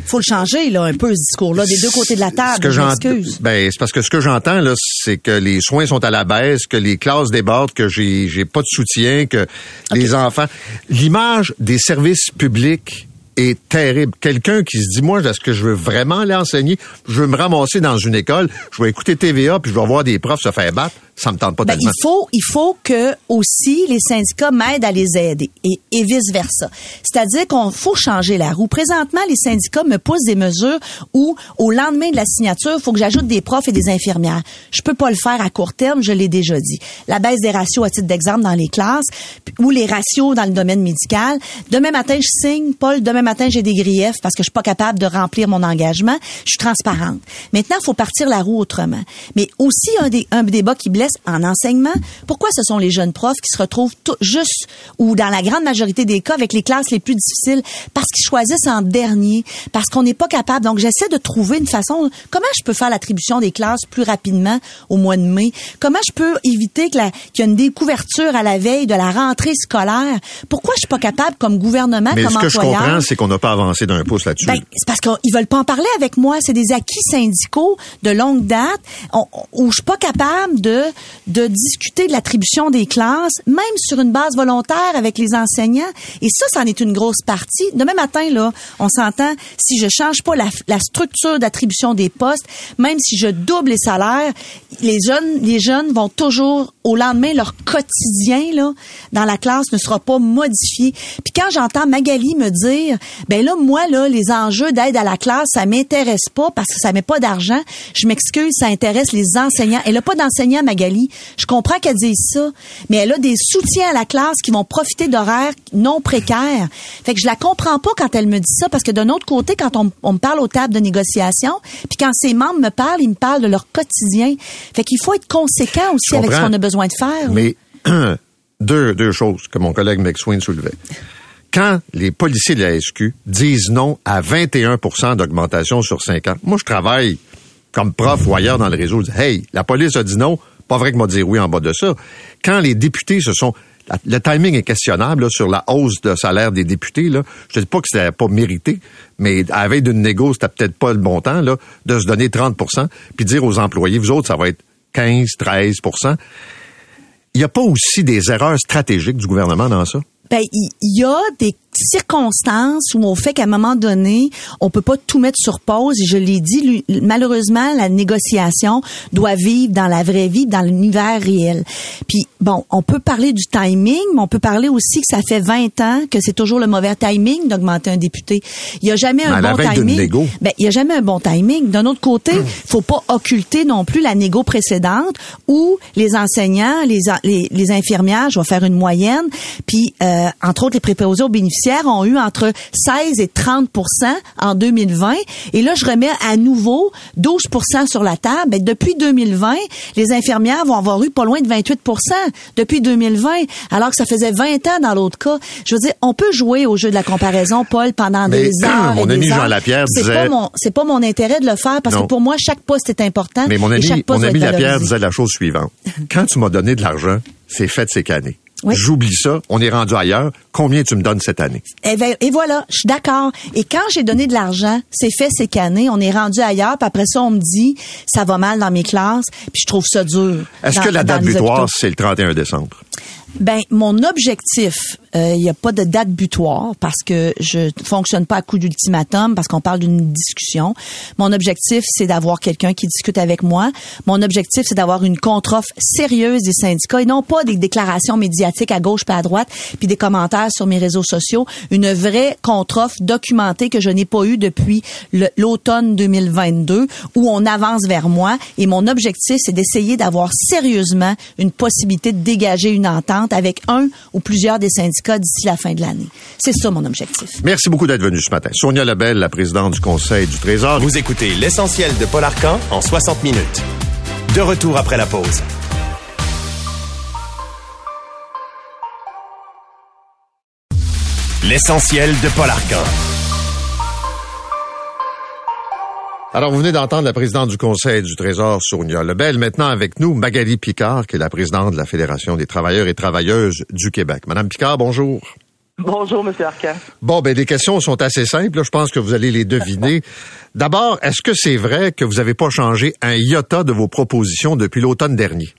faut le changer, là, un peu, ce discours-là, des deux côtés de la Ce table. m'excuse. ben, c'est parce que ce que j'entends, là, c'est que les soins sont à la baisse, que les classes débordent, que j'ai, j'ai pas de soutien, que les enfants. L'image des services publics est terrible. Quelqu'un qui se dit, moi, est-ce que je veux vraiment aller enseigner? Je veux me ramasser dans une école, je vais écouter TVA, puis je vais voir des profs se faire battre. Ça me tente pas Ben, tellement. il faut, il faut que aussi les syndicats m'aident à les aider et, et vice versa. C'est-à-dire qu'on faut changer la roue. Présentement, les syndicats me poussent des mesures où, au lendemain de la signature, il faut que j'ajoute des profs et des infirmières. Je peux pas le faire à court terme, je l'ai déjà dit. La baisse des ratios à titre d'exemple dans les classes ou les ratios dans le domaine médical. Demain matin, je signe, Paul. Demain matin, j'ai des griefs parce que je suis pas capable de remplir mon engagement. Je suis transparente. Maintenant, il faut partir la roue autrement. Mais aussi un, des, un débat qui blesse en enseignement. Pourquoi ce sont les jeunes profs qui se retrouvent tout- juste ou dans la grande majorité des cas avec les classes les plus difficiles? Parce qu'ils choisissent en dernier, parce qu'on n'est pas capable. Donc, j'essaie de trouver une façon. Comment je peux faire l'attribution des classes plus rapidement au mois de mai? Comment je peux éviter que la- qu'il y ait une découverture à la veille de la rentrée scolaire? Pourquoi je suis pas capable comme gouvernement, Mais comme ce que je employeur? comprends, c'est qu'on n'a pas avancé d'un pouce là-dessus. ben, c'est parce qu'ils veulent pas en parler avec moi. C'est des acquis syndicaux de longue date on- où je suis pas capable de de discuter de l'attribution des classes, même sur une base volontaire avec les enseignants. Et ça, c'en est une grosse partie. Demain matin, là, on s'entend, si je change pas la, structure d'attribution des postes, même si je double les salaires, les jeunes, les jeunes vont toujours, au lendemain, leur quotidien, là, dans la classe ne sera pas modifié. Puis quand j'entends Magali me dire, ben là, moi, là, les enjeux d'aide à la classe, ça m'intéresse pas parce que ça met pas d'argent. Je m'excuse, ça intéresse les enseignants. Elle a pas d'enseignants, Magali. Je comprends qu'elle dise ça, mais elle a des soutiens à la classe qui vont profiter d'horaires non précaires. Fait que je la comprends pas quand elle me dit ça parce que d'un autre côté, quand on, on me parle aux tables de négociation, puis quand ses membres me parlent, ils me parlent de leur quotidien. Fait qu'il faut être conséquent aussi avec ce qu'on a besoin de faire. Mais deux, deux choses que mon collègue McSwain soulevait. Quand les policiers de la SQ disent non à 21% d'augmentation sur 5 ans, moi, je travaille comme prof ou ailleurs dans le réseau, je dis, hey, la police a dit non, pas vrai que m'a dit oui en bas de ça. Quand les députés se sont le timing est questionnable là, sur la hausse de salaire des députés. Là. Je te dis pas que c'était pas mérité, mais à la d'une négo, c'était peut-être pas le bon temps là, de se donner 30% puis dire aux employés, vous autres, ça va être 15, 13% il n'y a pas aussi des erreurs stratégiques du gouvernement dans ça? Ben, il y a des circonstance ou au fait qu'à un moment donné, on peut pas tout mettre sur pause. Et je l'ai dit, lui- malheureusement, la négociation doit vivre dans la vraie vie, dans l'univers réel. Puis bon, on peut parler du timing, mais on peut parler aussi que ça fait 20 ans que c'est toujours le mauvais timing d'augmenter un député. Il y a jamais un bon timing. Ben, il y a jamais un bon timing. D'un autre côté, faut pas occulter non plus la négo précédente où les enseignants, les, les, les infirmières, je vais faire une moyenne, puis euh, entre autres les préposés aux bénéficiaires ont eu entre 16 et 30 en 2020 et là je remets à nouveau 12% sur la table. Ben, depuis 2020, les infirmières vont avoir eu pas loin de 28% depuis 2020 alors que ça faisait 20 ans dans l'autre cas. Je veux dire, on peut jouer au jeu de la comparaison Paul pendant Mais, des heures mon et ami des Jean heures. Lapierre C'est disait- pas mon c'est pas mon intérêt de le faire parce Non. que pour moi chaque poste est important Mais mon et ami, chaque poste mon ami Lapierre disait la chose suivante. Quand tu m'as donné de l'argent, c'est fait de ces cannées. Oui. J'oublie ça, on est rendu ailleurs. Combien tu me donnes cette année? Et, ben- et voilà, je suis d'accord. Et quand j'ai donné de l'argent, c'est fait, c'est cané, on est rendu ailleurs, puis après ça, on me dit, ça va mal dans mes classes, puis je trouve ça dur. Est-ce que la date butoir, c'est le 31 décembre? Ben, mon objectif, euh, il n'y a pas de date butoir parce que je fonctionne pas à coup d'ultimatum parce qu'on parle d'une discussion. Mon objectif, c'est d'avoir quelqu'un qui discute avec moi. Mon objectif, c'est d'avoir une contre-offre sérieuse des syndicats et non pas des déclarations médiatiques à gauche pas à droite puis des commentaires sur mes réseaux sociaux. Une vraie contre-offre documentée que je n'ai pas eue depuis l'automne 2022 où on avance vers moi et mon objectif, c'est d'essayer d'avoir sérieusement une possibilité de dégager une entente avec un ou plusieurs des syndicats d'ici la fin de l'année. C'est ça mon objectif. Merci beaucoup d'être venu ce matin. Sonia Lebel, la présidente du Conseil du Trésor. Vous écoutez l'essentiel de Paul Arcan en 60 minutes. De retour après la pause. L'essentiel de Paul Arcan. Alors, vous venez d'entendre la présidente du Conseil du Trésor, Sonia Lebel. Maintenant, avec nous, Magali Picard, qui est la présidente de la Fédération des travailleurs et travailleuses du Québec. Madame Picard, bonjour. Bonjour, Monsieur Arcan. Bon, ben, les questions sont assez simples. Je pense que vous allez les deviner. D'abord, est-ce que c'est vrai que vous n'avez pas changé un iota de vos propositions depuis l'automne dernier?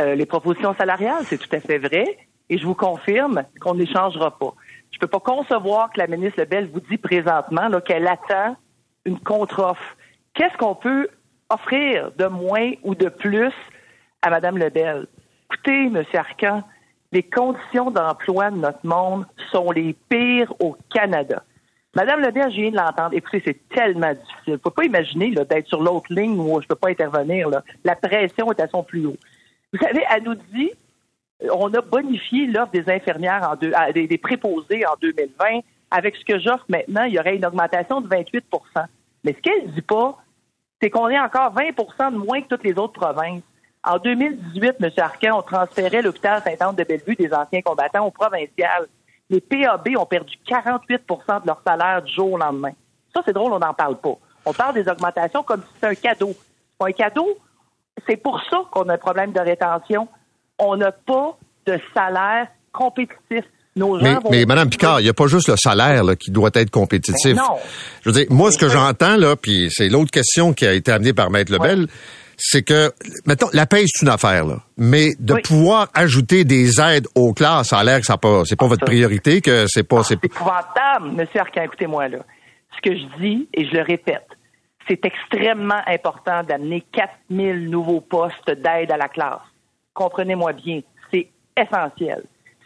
Euh, les propositions salariales, c'est tout à fait vrai. Et je vous confirme qu'on n'échangera pas. Je peux pas concevoir que la ministre Lebel vous dit présentement qu'elle attend une contre-offre. Qu'est-ce qu'on peut offrir de moins ou de plus à Mme Lebel? Écoutez, M. Arcan, les conditions d'emploi de notre monde sont les pires au Canada. Madame Lebel, je viens de l'entendre. Écoutez, c'est tellement difficile. Faut pas imaginer d'être sur l'autre ligne où je peux pas intervenir. Là. La pression est à son plus haut. Vous savez, elle nous dit, on a bonifié l'offre des infirmières en deux, des préposés en 2020. Avec ce que j'offre maintenant, il y aurait une augmentation de 28% Mais ce qu'elle dit pas, c'est qu'on est encore 20% de moins que toutes les autres provinces. En 2018, M. Arcan, on transférait l'hôpital Sainte-Anne-de-Bellevue des anciens combattants au provincial. Les PAB ont perdu 48% de leur salaire du jour au lendemain. Ça, c'est drôle, on n'en parle pas. On parle des augmentations comme si c'était un cadeau. Un cadeau, c'est pour ça qu'on a un problème de rétention. On n'a pas de salaire compétitif. Nos gens Mais, vont- mais Madame Picard, il n'y a pas juste le salaire là, qui doit être compétitif. Ben non. Je veux dire, moi, ce que j'entends, là, puis c'est l'autre question qui a été amenée par Maître Lebel, c'est que, maintenant, la paye, c'est une affaire, là. Mais de Oui. pouvoir ajouter des aides aux classes, ça a l'air que ça pas, c'est pas votre priorité, que c'est pas, c'est C'est épouvantable, Monsieur Arcan, écoutez-moi là. Ce que je dis, et je le répète, c'est extrêmement important d'amener 4000 nouveaux postes d'aide à la classe. Comprenez-moi bien, c'est essentiel.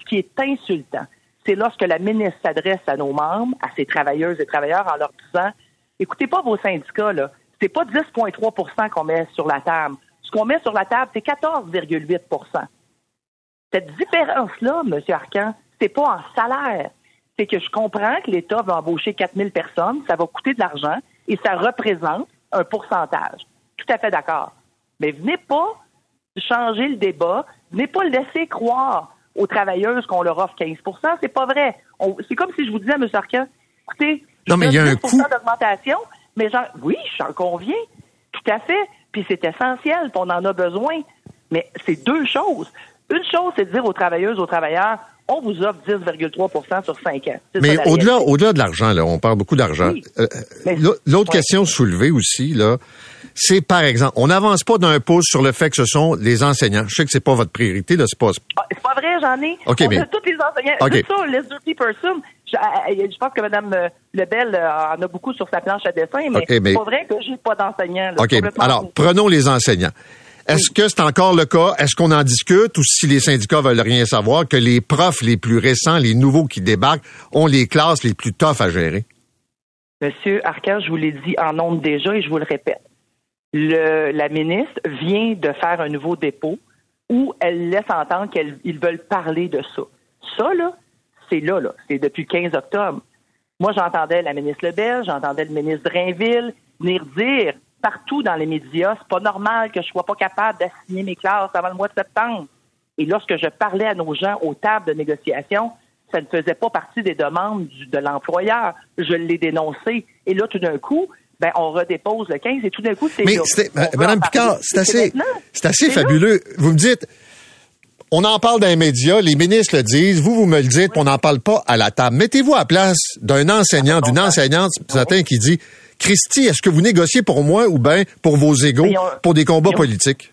Qui est insultant, c'est lorsque la ministre s'adresse à nos membres, à ses travailleuses et travailleurs, en leur disant écoutez pas vos syndicats, là. C'est pas 10,3% qu'on met sur la table. Ce qu'on met sur la table, c'est 14,8% cette différence-là, M. Arcan, c'est pas en salaire. C'est que je comprends que l'État va embaucher 4000 personnes, ça va coûter de l'argent et ça représente un pourcentage. Tout à fait d'accord. Mais venez pas changer le débat, venez pas laisser croire aux travailleuses qu'on leur offre 15% c'est pas vrai. C'est comme si je vous disais, M. Arcan, écoutez, Non, mais il y a un 10 coût. d'augmentation, mais genre, oui, j'en conviens, tout à fait, puis c'est essentiel, puis on en a besoin. Mais c'est deux choses. Une chose, c'est de dire aux travailleuses, aux travailleurs, on vous offre 10,3% sur 5 ans. Mais au-delà, au-delà de l'argent, là, on parle beaucoup d'argent. Oui. Euh, L'autre Ouais. question soulevée aussi, là, c'est par exemple, on n'avance pas d'un pouce sur le fait que ce sont les enseignants. Je sais que c'est pas votre priorité, là, c'est pas. Ah, c'est pas vrai, j'en ai. OK, on mais- a tous les enseignants. OK. Juste ça, les dirty person, Je, je pense que Mme Lebel en a beaucoup sur sa planche à dessin, mais, mais- c'est pas vrai que j'ai pas d'enseignants. OK. Alors, prenons les enseignants. Est-ce que c'est encore le cas? Est-ce qu'on en discute? Ou si les syndicats veulent rien savoir, que les profs les plus récents, les nouveaux qui débarquent, ont les classes les plus toughs à gérer? Monsieur Arcand, je vous l'ai dit en nombre déjà et je vous le répète. La ministre vient de faire un nouveau dépôt où elle laisse entendre qu'ils veulent parler de ça. Ça, là, c'est là, là. C'est depuis le 15 octobre. Moi, j'entendais la ministre Lebel, j'entendais le ministre Drainville venir dire partout dans les médias, c'est pas normal que je sois pas capable d'assigner mes classes avant le mois de septembre. Et lorsque je parlais à nos gens aux tables de négociation, ça ne faisait pas partie des demandes du- de l'employeur. Je l'ai dénoncé. Et là, tout d'un coup, ben, on redépose le 15 et tout d'un coup, c'est Mais veut Madame Picard, c'est assez, c'est assez là. fabuleux. Vous me dites, on en parle dans les médias, les ministres le disent, vous, vous me le dites, puis on n'en parle pas à la table. Mettez-vous à la place d'un enseignant, d'une enseignante ce matin qui dit, Christy, est-ce que vous négociez pour moi ou bien pour vos égaux, on- pour des combats on- politiques?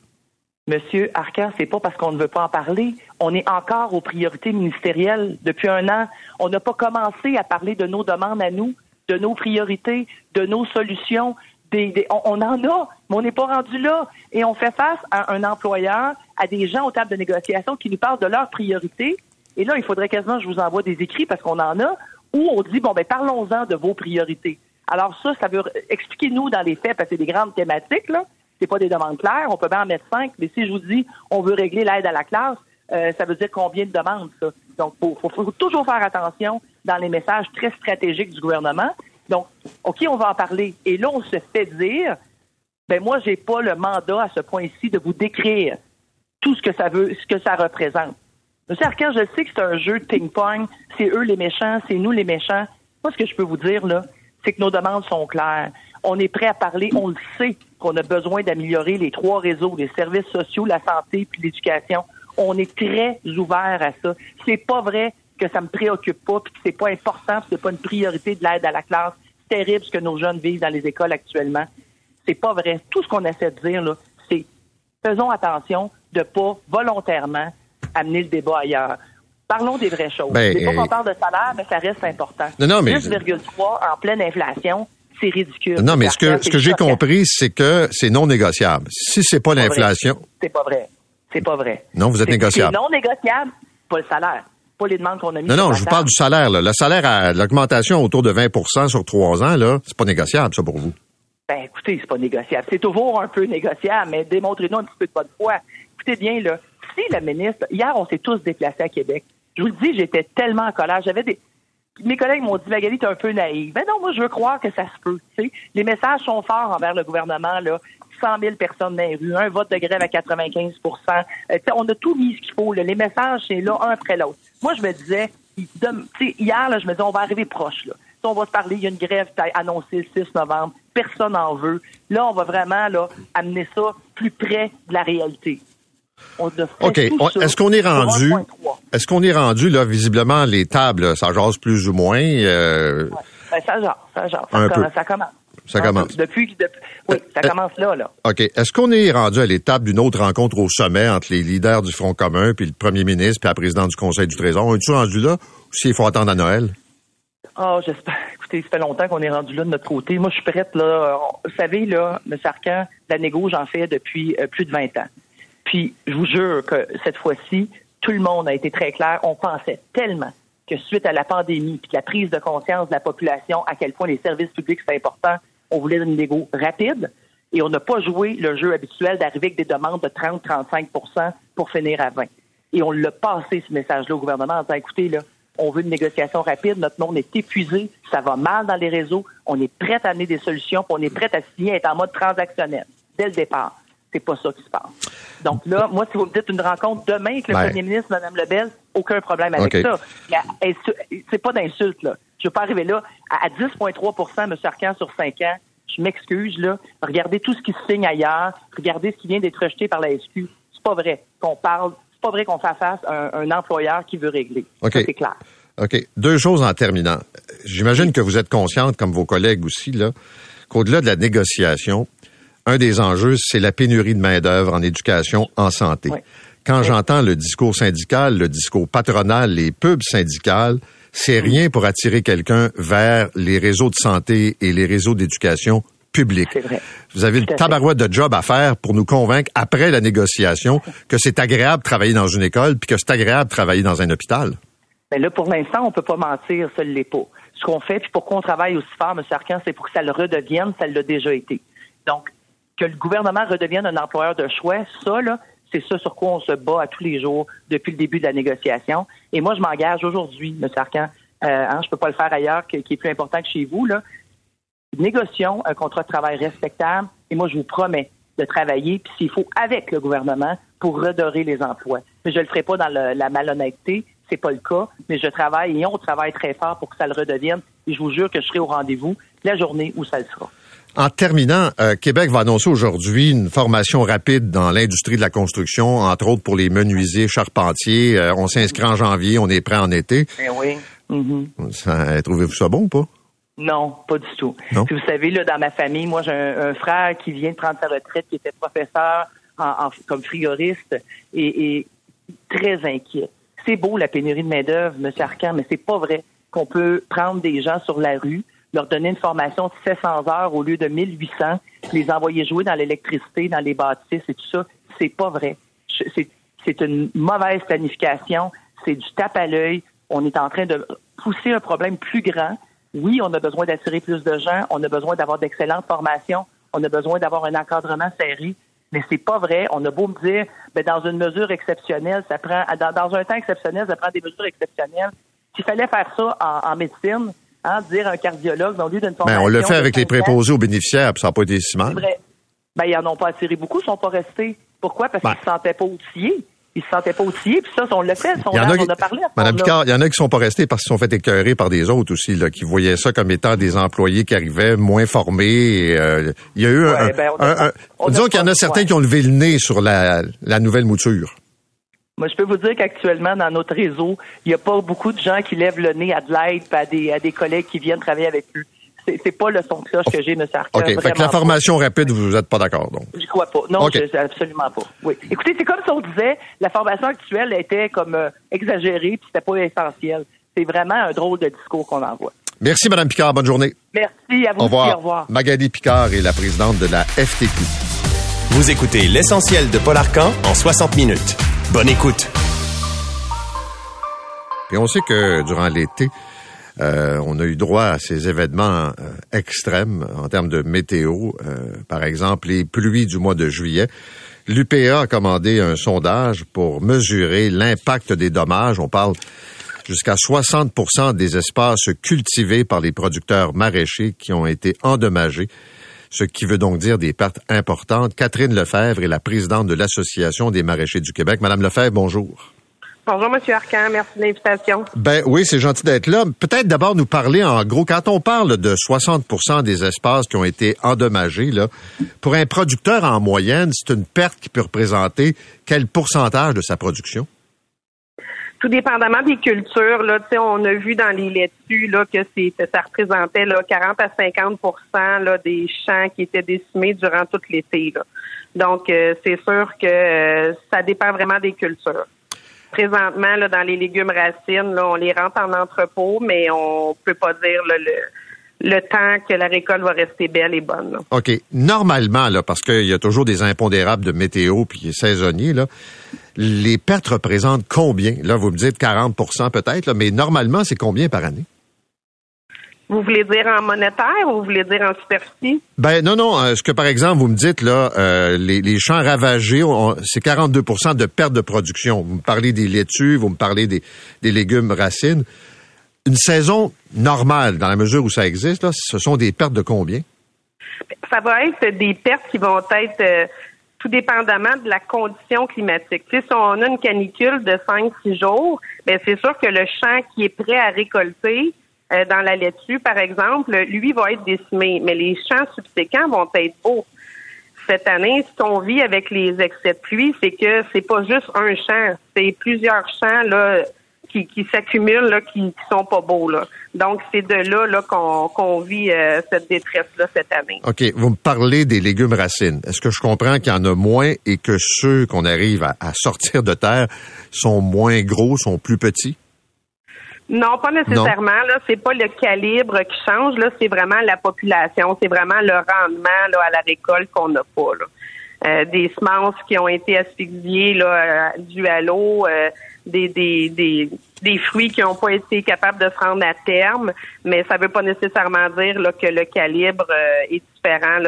Monsieur Arcan, c'est pas parce qu'on ne veut pas en parler. On est encore aux priorités ministérielles depuis un an. On n'a pas commencé à parler de nos demandes à nous, de nos priorités, de nos solutions. Des, des- on, on en a, mais on n'est pas rendu là. Et on fait face à un employeur, à des gens aux tables de négociation qui nous parlent de leurs priorités. Et là, il faudrait quasiment que je vous envoie des écrits parce qu'on en a, où on dit, bon, ben parlons-en de vos priorités. Alors ça, ça veut expliquez-nous dans les faits, parce que c'est des grandes thématiques, là. C'est pas des demandes claires. On peut bien en mettre cinq, mais si je vous dis on veut régler l'aide à la classe, euh, ça veut dire combien de demandes, ça? Donc, faut, faut toujours faire attention dans les messages très stratégiques du gouvernement. Donc, OK, on va en parler. Et là, on se fait dire, ben moi, j'ai pas le mandat à ce point-ci de vous décrire tout ce que ça veut, ce que ça représente. Monsieur Arcand, je sais que c'est un jeu de ping-pong. C'est eux les méchants, c'est nous les méchants. Moi, ce que je peux vous dire, là, c'est que nos demandes sont claires. On est prêt à parler. On le sait qu'on a besoin d'améliorer les trois réseaux, les services sociaux, la santé puis l'éducation. On est très ouvert à ça. C'est pas vrai que ça me préoccupe pas puis que c'est pas important puis c'est pas une priorité de l'aide à la classe. C'est terrible ce que nos jeunes vivent dans les écoles actuellement. C'est pas vrai. Tout ce qu'on essaie de dire, là, c'est faisons attention de pas volontairement amener le débat ailleurs. Parlons des vraies choses. Ben, c'est pas euh, qu'on parle de salaire, mais ça reste important. Non, non, mais- 10,3 en pleine inflation, c'est ridicule. Non, mais ce que, ce que j'ai compris, c'est que c'est non négociable. Si c'est pas l'inflation, C'est pas vrai. C'est pas vrai. Non, vous êtes négociable. Non négociable, pas le salaire. Pas les demandes qu'on a mises non, non, je vous parle du salaire, là. Le salaire à l'augmentation autour de 20% sur trois ans, là, c'est pas négociable, ça, pour vous. Ben, écoutez, c'est pas négociable. C'est toujours un peu négociable, mais démontrez-nous un petit peu de bonne foi. Écoutez bien, là, si la ministre, hier, on s'est tous déplacés à Québec. Je vous le dis, j'étais tellement en colère. J'avais des, mes collègues m'ont dit, Magali, t'es un peu naïve. Ben non, moi, je veux croire que ça se peut. Les messages sont forts envers le gouvernement, là. 100 000 personnes dans les rues, un vote de grève à 95 Euh, On a tout mis ce qu'il faut. Les messages, c'est là, un après l'autre. Moi, je me disais, hier, je me disais, on va arriver proche. Là. On va se parler, il y a une grève annoncée le 6 novembre, personne n'en veut. Là, on va vraiment amener ça plus près de la réalité. On OK. Est-ce qu'on est rendu, 1,3. est-ce qu'on est rendu, là, visiblement, les tables, ça jase plus ou moins, euh, Ben, ça genre, ça genre, ça, commence, ça commence. Ça Un commence. peu. Depuis, depuis- oui, ça Euh, commence là, là. OK. Est-ce qu'on est rendu à l'étape d'une autre rencontre au sommet entre les leaders du Front commun, puis le premier ministre, puis la présidente du Conseil du Trésor? On est-tu rendu là? Ou s'il faut attendre à Noël? Ah, j'espère. Écoutez, ça fait longtemps qu'on est rendu là de notre côté. Moi, je suis prête, là. Vous savez, là, M. Arcan, la négo, j'en fais depuis euh, plus de 20 ans. Puis, je vous jure que cette fois-ci, tout le monde a été très clair. On pensait tellement que suite à la pandémie puis la prise de conscience de la population, à quel point les services publics, c'est important, on voulait une négo rapide. Et on n'a pas joué le jeu habituel d'arriver avec des demandes de 30-35% pour finir à 20. Et on l'a passé, ce message-là, au gouvernement, en disant, écoutez, là, on veut une négociation rapide, notre monde est épuisé, ça va mal dans les réseaux, on est prêt à amener des solutions, puis on est prêt à signer, à être en mode transactionnel, dès le départ. C'est pas ça qui se passe. Donc là, moi, si vous me dites une rencontre demain avec le Ouais. premier ministre, Mme Lebel, aucun problème avec OK. ça. C'est pas d'insulte, là. Je veux pas arriver là à, à 10,3% M. Arcan sur 5 ans. Je m'excuse, là. Regardez tout ce qui se signe ailleurs. Regardez ce qui vient d'être rejeté par la SQ. C'est pas vrai qu'on parle, c'est pas vrai qu'on fait face à un, un employeur qui veut régler. OK. Ça, c'est clair. OK. Deux choses en terminant. J'imagine que vous êtes consciente, comme vos collègues aussi, là, qu'au-delà de la négociation, un des enjeux, c'est la pénurie de main-d'œuvre en éducation, en santé. Oui. Quand j'entends le discours syndical, le discours patronal, les pubs syndicales, c'est rien pour attirer quelqu'un vers les réseaux de santé et les réseaux d'éducation publics. Vous avez une tabarouette de job à faire pour nous convaincre, après la négociation, que c'est agréable de travailler dans une école puis que c'est agréable de travailler dans un hôpital. Mais là, pour l'instant, on peut pas mentir, ça ne l'est pas. Ce qu'on fait, puis pourquoi on travaille aussi fort, M. Arcan, c'est pour que ça le redevienne, ça l'a déjà été. Donc, que le gouvernement redevienne un employeur de choix, ça, là, c'est ça sur quoi on se bat à tous les jours depuis le début de la négociation. Et moi, je m'engage aujourd'hui, M. Arcan, euh, hein, je peux pas le faire ailleurs, qui est plus important que chez vous, là. Négocions un contrat de travail respectable, et moi, je vous promets de travailler, puis s'il faut, avec le gouvernement, pour redorer les emplois. Mais je le ferai pas dans le- la malhonnêteté, c'est pas le cas, mais je travaille et on travaille très fort pour que ça le redevienne, et je vous jure que je serai au rendez-vous la journée où ça le sera. En terminant, euh, Québec va annoncer aujourd'hui une formation rapide dans l'industrie de la construction, entre autres pour les menuisiers, charpentiers. Euh, on s'inscrit en janvier, on est prêt en été. Eh oui. Mhm. Ça- Trouvez-vous ça bon ou pas? Non, pas du tout. Non? Vous savez, là, dans ma famille, moi, j'ai un, un frère qui vient de prendre sa retraite, qui était professeur en, en- comme frigoriste et, et très inquiet. C'est beau la pénurie de main-d'œuvre, M. Arcan, mais c'est pas vrai qu'on peut prendre des gens sur la rue, leur donner une formation de 700 heures au lieu de 1800, les envoyer jouer dans l'électricité, dans les bâtisses et tout ça. C'est pas vrai. C'est une mauvaise planification, c'est du tape à l'œil. On est en train de pousser un problème plus grand. Oui, on a besoin d'attirer plus de gens, on a besoin d'avoir d'excellentes formations, on a besoin d'avoir un encadrement serré, mais c'est pas vrai. On a beau me dire, ben, dans une mesure exceptionnelle, ça prend, dans, un temps exceptionnel, ça prend des mesures exceptionnelles. S'il fallait faire ça en médecine, hein, dire un cardiologue, au lieu d'une Ben, formation. on le fait avec les préposés aux bénéficiaires, puis ça n'a pas été si mal. Ben, ils en ont pas attiré beaucoup, ils sont pas restés. Pourquoi? Parce Ben. qu'ils se sentaient pas outillés. Ils se sentaient pas outillés, puis ça, on le fait, le Il y en sondage, a qui- on a parlé Madame. Picard, il y en a qui sont pas restés parce qu'ils sont fait écœurer par des autres aussi, là, qui voyaient ça comme étant des employés qui arrivaient moins formés. et, euh, il y a eu un, Ouais, ben, on a un- pas- un- on a disons qu'il y en a certains qui ont levé le nez sur la, la nouvelle mouture. Moi, je peux vous dire qu'actuellement, dans notre réseau, il n'y a pas beaucoup de gens qui lèvent le nez à de l'aide à des, à des collègues qui viennent travailler avec eux. C'est, c'est pas le son de cloche que j'ai, M. Arcan. OK. Fait que la pas. formation rapide, vous n'êtes pas d'accord, donc. J'y crois pas. Non, je, je- absolument pas. Oui. Écoutez, c'est comme si on disait la formation actuelle était comme euh, exagérée puis c'était pas essentiel. C'est vraiment un drôle de discours qu'on envoie. Merci, Madame Picard. Bonne journée. Merci à vous Au revoir. aussi. Au revoir. Magali Picard est la présidente de la FTQ. Vous écoutez l'essentiel de Paul Arcan en 60 minutes. Bonne écoute. Puis on sait que durant l'été, euh, on a eu droit à ces événements euh, extrêmes en termes de météo. Euh, par exemple, les pluies du mois de juillet. L'UPA a commandé un sondage pour mesurer l'impact des dommages. On parle jusqu'à 60 des espaces cultivés par les producteurs maraîchers qui ont été endommagés, ce qui veut donc dire des pertes importantes. Catherine Lefebvre est la présidente de l'Association des maraîchers du Québec. Madame Lefebvre, bonjour. Bonjour, Monsieur Arcan. Merci de l'invitation. Ben oui, c'est gentil d'être là. Peut-être d'abord nous parler en gros, quand on parle de 60% des espaces qui ont été endommagés, là, pour un producteur en moyenne, c'est une perte qui peut représenter quel pourcentage de sa production? Tout dépendamment des cultures, là, on a vu dans les laitues là, que ça représentait là, 40 à 50 là, des champs qui étaient décimés durant tout l'été. Donc, euh, c'est sûr que euh, ça dépend vraiment des cultures. Présentement, là, dans les légumes racines, là, on les rentre en entrepôt, mais on peut pas dire là, le, le temps que la récolte va rester belle et bonne. là. OK. Normalement, là, parce qu'il y a toujours des impondérables de météo puis saisonniers, là, les pertes représentent combien? Là, vous me dites 40% peut-être, là, mais normalement, c'est combien par année? Vous voulez dire en monétaire ou vous voulez dire en superficie? Ben non, non. euh, ce que par exemple vous me dites là, euh, les, les champs ravagés, on- c'est 42% de perte de production. Vous me parlez des laitues, vous me parlez des, des légumes racines. Une saison normale, dans la mesure où ça existe, là, ce sont des pertes de combien? Ça va être des pertes qui vont être euh, tout dépendamment de la condition climatique. Si on a une canicule de 5-6 jours, ben c'est sûr que le champ qui est prêt à récolter euh, dans la laitue, par exemple, lui va être décimé, mais les champs subséquents vont être beaux. Cette année, ce qu'on vit avec les excès de pluie, c'est que c'est pas juste un champ, c'est plusieurs champs là qui, qui s'accumulent, là, qui, qui sont pas beaux. Là. Donc, c'est de là, là qu'on vit euh, cette détresse-là cette année. OK, vous me parlez des légumes racines. Est-ce que je comprends qu'il y en a moins et que ceux qu'on arrive à, à sortir de terre sont moins gros, sont plus petits? Non, pas nécessairement. Là, c'est pas le calibre qui change. Là, c'est vraiment la population. C'est vraiment le rendement là, à la récolte qu'on n'a pas. Là. Euh, des semences qui ont été asphyxiées là, euh, dû à l'eau, euh, des, des, des, des fruits qui n'ont pas été capables de se rendre à terme, mais ça ne veut pas nécessairement dire là, que le calibre est différent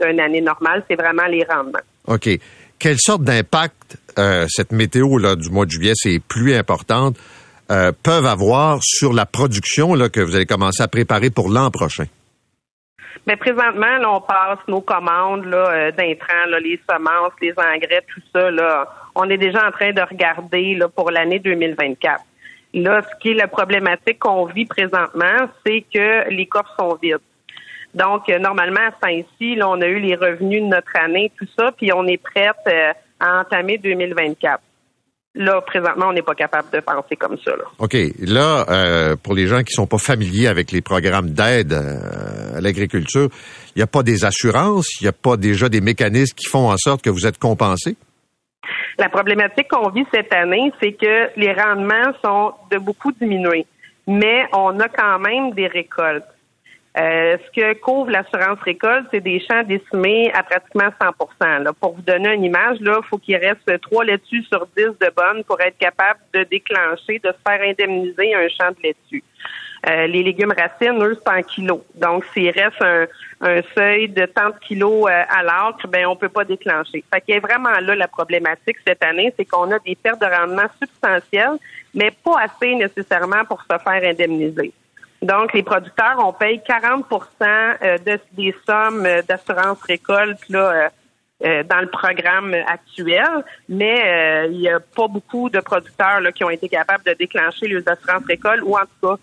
d'une année normale. C'est vraiment les rendements. OK. Quelle sorte d'impact cette météo là, du mois de juillet, ces pluies importantes, peuvent avoir sur la production là, que vous allez commencer à préparer pour l'an prochain? Mais présentement, là, on passe nos commandes là, euh, d'intrants, là, les semences, les engrais, tout ça. Là, on est déjà en train de regarder là, pour l'année 2024. Là, ce qui est la problématique qu'on vit présentement, c'est que les coffres sont vides. Donc, euh, normalement, à Saint-Cy, là, on a eu les revenus de notre année, tout ça, puis on est prête euh, à entamer 2024. Là, présentement, on n'est pas capable de penser comme ça. OK. Là, euh, pour les gens qui sont pas familiers avec les programmes d'aide euh, à l'agriculture, il n'y a pas des assurances, il n'y a pas déjà des mécanismes qui font en sorte que vous êtes compensé? La problématique qu'on vit cette année, c'est que les rendements sont de beaucoup diminués, mais on a quand même des récoltes. Euh, ce que couvre l'assurance récolte, c'est des champs décimés à pratiquement 100 là. Pour vous donner une image, là, faut qu'il reste trois laitues sur 10 de bonnes pour être capable de déclencher, de se faire indemniser un champ de laitue. Euh, les légumes racines, eux, c'est en kilos. Donc, s'il reste un, seuil de tant de kilos euh, à l'arc, ben on peut pas déclencher. Fait qu'il y a vraiment là la problématique cette année, c'est qu'on a des pertes de rendement substantielles, mais pas assez nécessairement pour se faire indemniser. Donc, les producteurs, on paye 40 euh, de, des sommes d'assurance récolte là, dans le programme actuel, mais il n'y a pas beaucoup de producteurs là, qui ont été capables de déclencher les assurances récolte ou en tout cas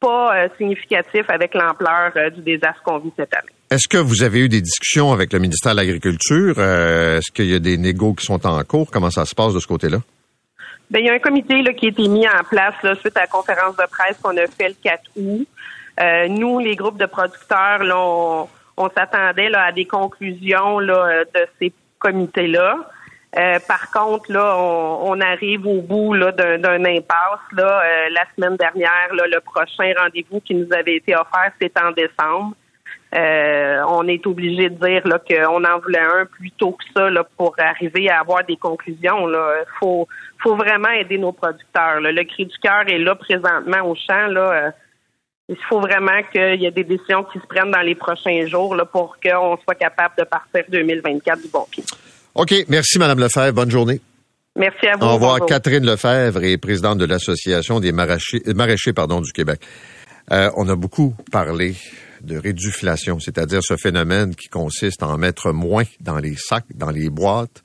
pas significatif avec l'ampleur du désastre qu'on vit cette année. Est-ce que vous avez eu des discussions avec le ministère de l'Agriculture? Est-ce qu'il y a des négos qui sont en cours? Comment ça se passe de ce côté-là? Bien, il y a un comité là, qui a été mis en place là, suite à la conférence de presse qu'on a fait le 4 août. Euh, nous, les groupes de producteurs, là, on, s'attendait là, à des conclusions là, de ces comités-là. Euh, par contre, là, on, arrive au bout d'un, impasse. Euh, la semaine dernière, le prochain rendez-vous qui nous avait été offert, c'est en décembre. Euh, on est obligé de dire qu'on en voulait un plus tôt que ça pour arriver à avoir des conclusions. Il faut, vraiment aider nos producteurs. Le cri du cœur est là présentement au champ. Il faut vraiment qu'il y ait des décisions qui se prennent dans les prochains jours pour qu'on soit capable de partir 2024 du bon pied. OK. Merci, Mme Lefebvre. Bonne journée. Merci à vous. Au revoir. Catherine Lefebvre est présidente de l'Association des maraîchers, maraîchers pardon, du Québec. Euh, on a beaucoup parlé de réduflation, c'est-à-dire ce phénomène qui consiste à en mettre moins dans les sacs, dans les boîtes,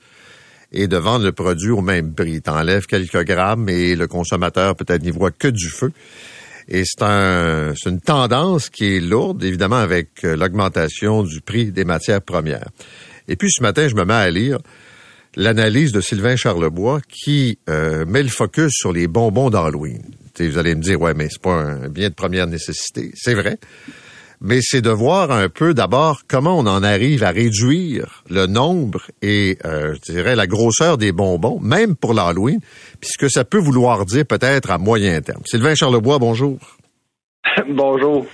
et de vendre le produit au même prix. T'enlèves quelques grammes et le consommateur peut-être n'y voit que du feu. Et c'est un, une tendance qui est lourde, évidemment, avec euh, l'augmentation du prix des matières premières. Et puis ce matin, je me mets à lire l'analyse de Sylvain Charlebois qui euh, met le focus sur les bonbons d'Halloween. Vous allez me dire, ouais, mais c'est pas un bien de première nécessité. C'est vrai mais c'est de voir un peu d'abord comment on en arrive à réduire le nombre et, euh, je dirais, la grosseur des bonbons, même pour l'Halloween, puisque ça peut vouloir dire peut-être à moyen terme. Sylvain Charlebois, bonjour. bonjour.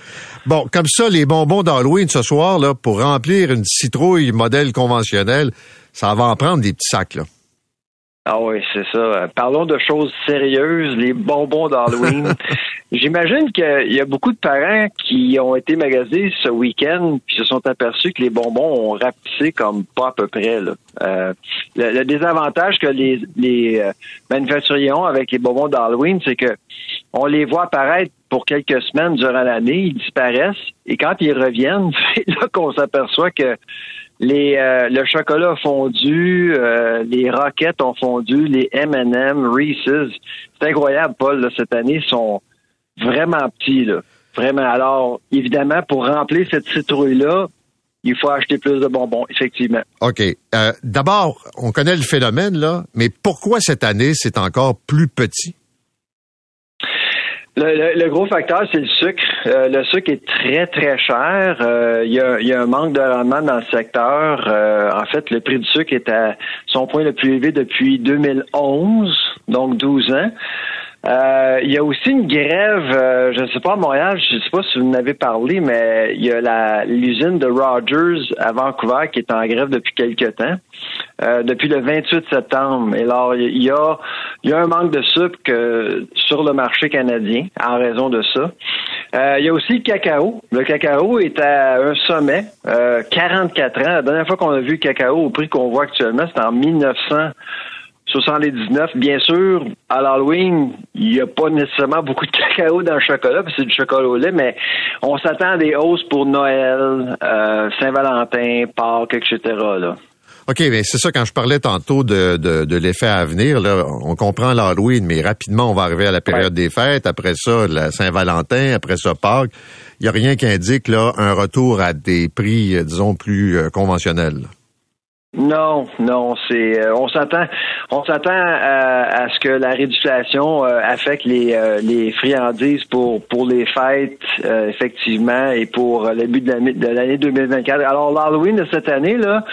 Bon, comme ça, les bonbons d'Halloween ce soir, là, pour remplir une citrouille modèle conventionnel, ça va en prendre des petits sacs, là. Ah oui, c'est ça. Parlons de choses sérieuses, les bonbons d'Halloween. J'imagine qu'il y a beaucoup de parents qui ont été magasinés ce week-end puis se sont aperçus que les bonbons ont rapetissé comme pas à peu près. Euh, le, désavantage que les, les euh, manufacturiers ont avec les bonbons d'Halloween, c'est que on les voit apparaître pour quelques semaines durant l'année, ils disparaissent et quand ils reviennent, c'est là qu'on s'aperçoit que les, euh, le chocolat fondu, euh, les roquettes ont fondu, les M&M, Reese's. C'est incroyable, Paul, cette année, sont vraiment petits, là. Vraiment. Alors, évidemment, pour remplir cette citrouille-là, il faut acheter plus de bonbons, effectivement. OK. Euh, d'abord, on connaît le phénomène, là, mais pourquoi cette année, c'est encore plus petit? Le, gros facteur, c'est le sucre. Euh, le sucre est très, très cher. Euh, il y, a, un manque de rendement dans le secteur. Euh, en fait, le prix du sucre est à son point le plus élevé depuis 2011, donc 12 ans. Euh, il y a aussi une grève, euh, je ne sais pas à Montréal, je ne sais pas si vous en avez parlé, mais il y a l'usine de Rogers à Vancouver qui est en grève depuis quelques temps, euh, depuis le 28 septembre. Et alors, il y a, il y a un manque de sucre sur le marché canadien en raison de ça. il y a aussi le cacao. Le cacao est à un sommet, 44 ans. La dernière fois qu'on a vu le cacao au prix qu'on voit actuellement, c'est en 1900. 79. Bien sûr, à l'Halloween, il n'y a pas nécessairement beaucoup de cacao dans le chocolat, que c'est du chocolat au lait, mais on s'attend à des hausses pour Noël, euh, Saint-Valentin, Pâques, etc. Là. OK, mais c'est ça, quand je parlais tantôt de, de, l'effet à venir, là, on comprend l'Halloween, mais rapidement, on va arriver à la période des fêtes, après ça, la Saint-Valentin, après ça, Pâques. Il n'y a rien qui indique là, un retour à des prix, euh, disons, plus euh, conventionnels. Non, non, c'est euh, on s'attend on s'attend à, ce que la réduction euh, affecte les, euh, les friandises pour pour les fêtes effectivement et pour le début de l'année 2024. Alors l'Halloween de cette année là,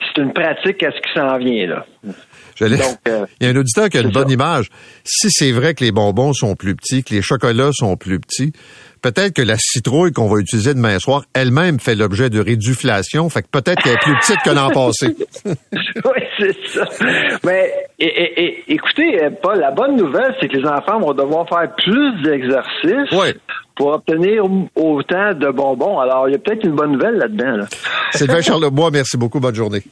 c'est une pratique à ce qui s'en vient là. Donc, Il y a un auditeur qui a une bonne image. Si c'est vrai que les bonbons sont plus petits, que les chocolats sont plus petits, peut-être que la citrouille qu'on va utiliser demain soir, elle-même fait l'objet de réduflation, fait que peut-être qu'elle est plus petite que l'an passé. oui, c'est ça. Mais écoutez, Paul, la bonne nouvelle, c'est que les enfants vont devoir faire plus d'exercices. Pour obtenir autant de bonbons. Alors, il y a peut-être une bonne nouvelle là-dedans. Là. Sylvain Charlebois, merci beaucoup. Bonne journée.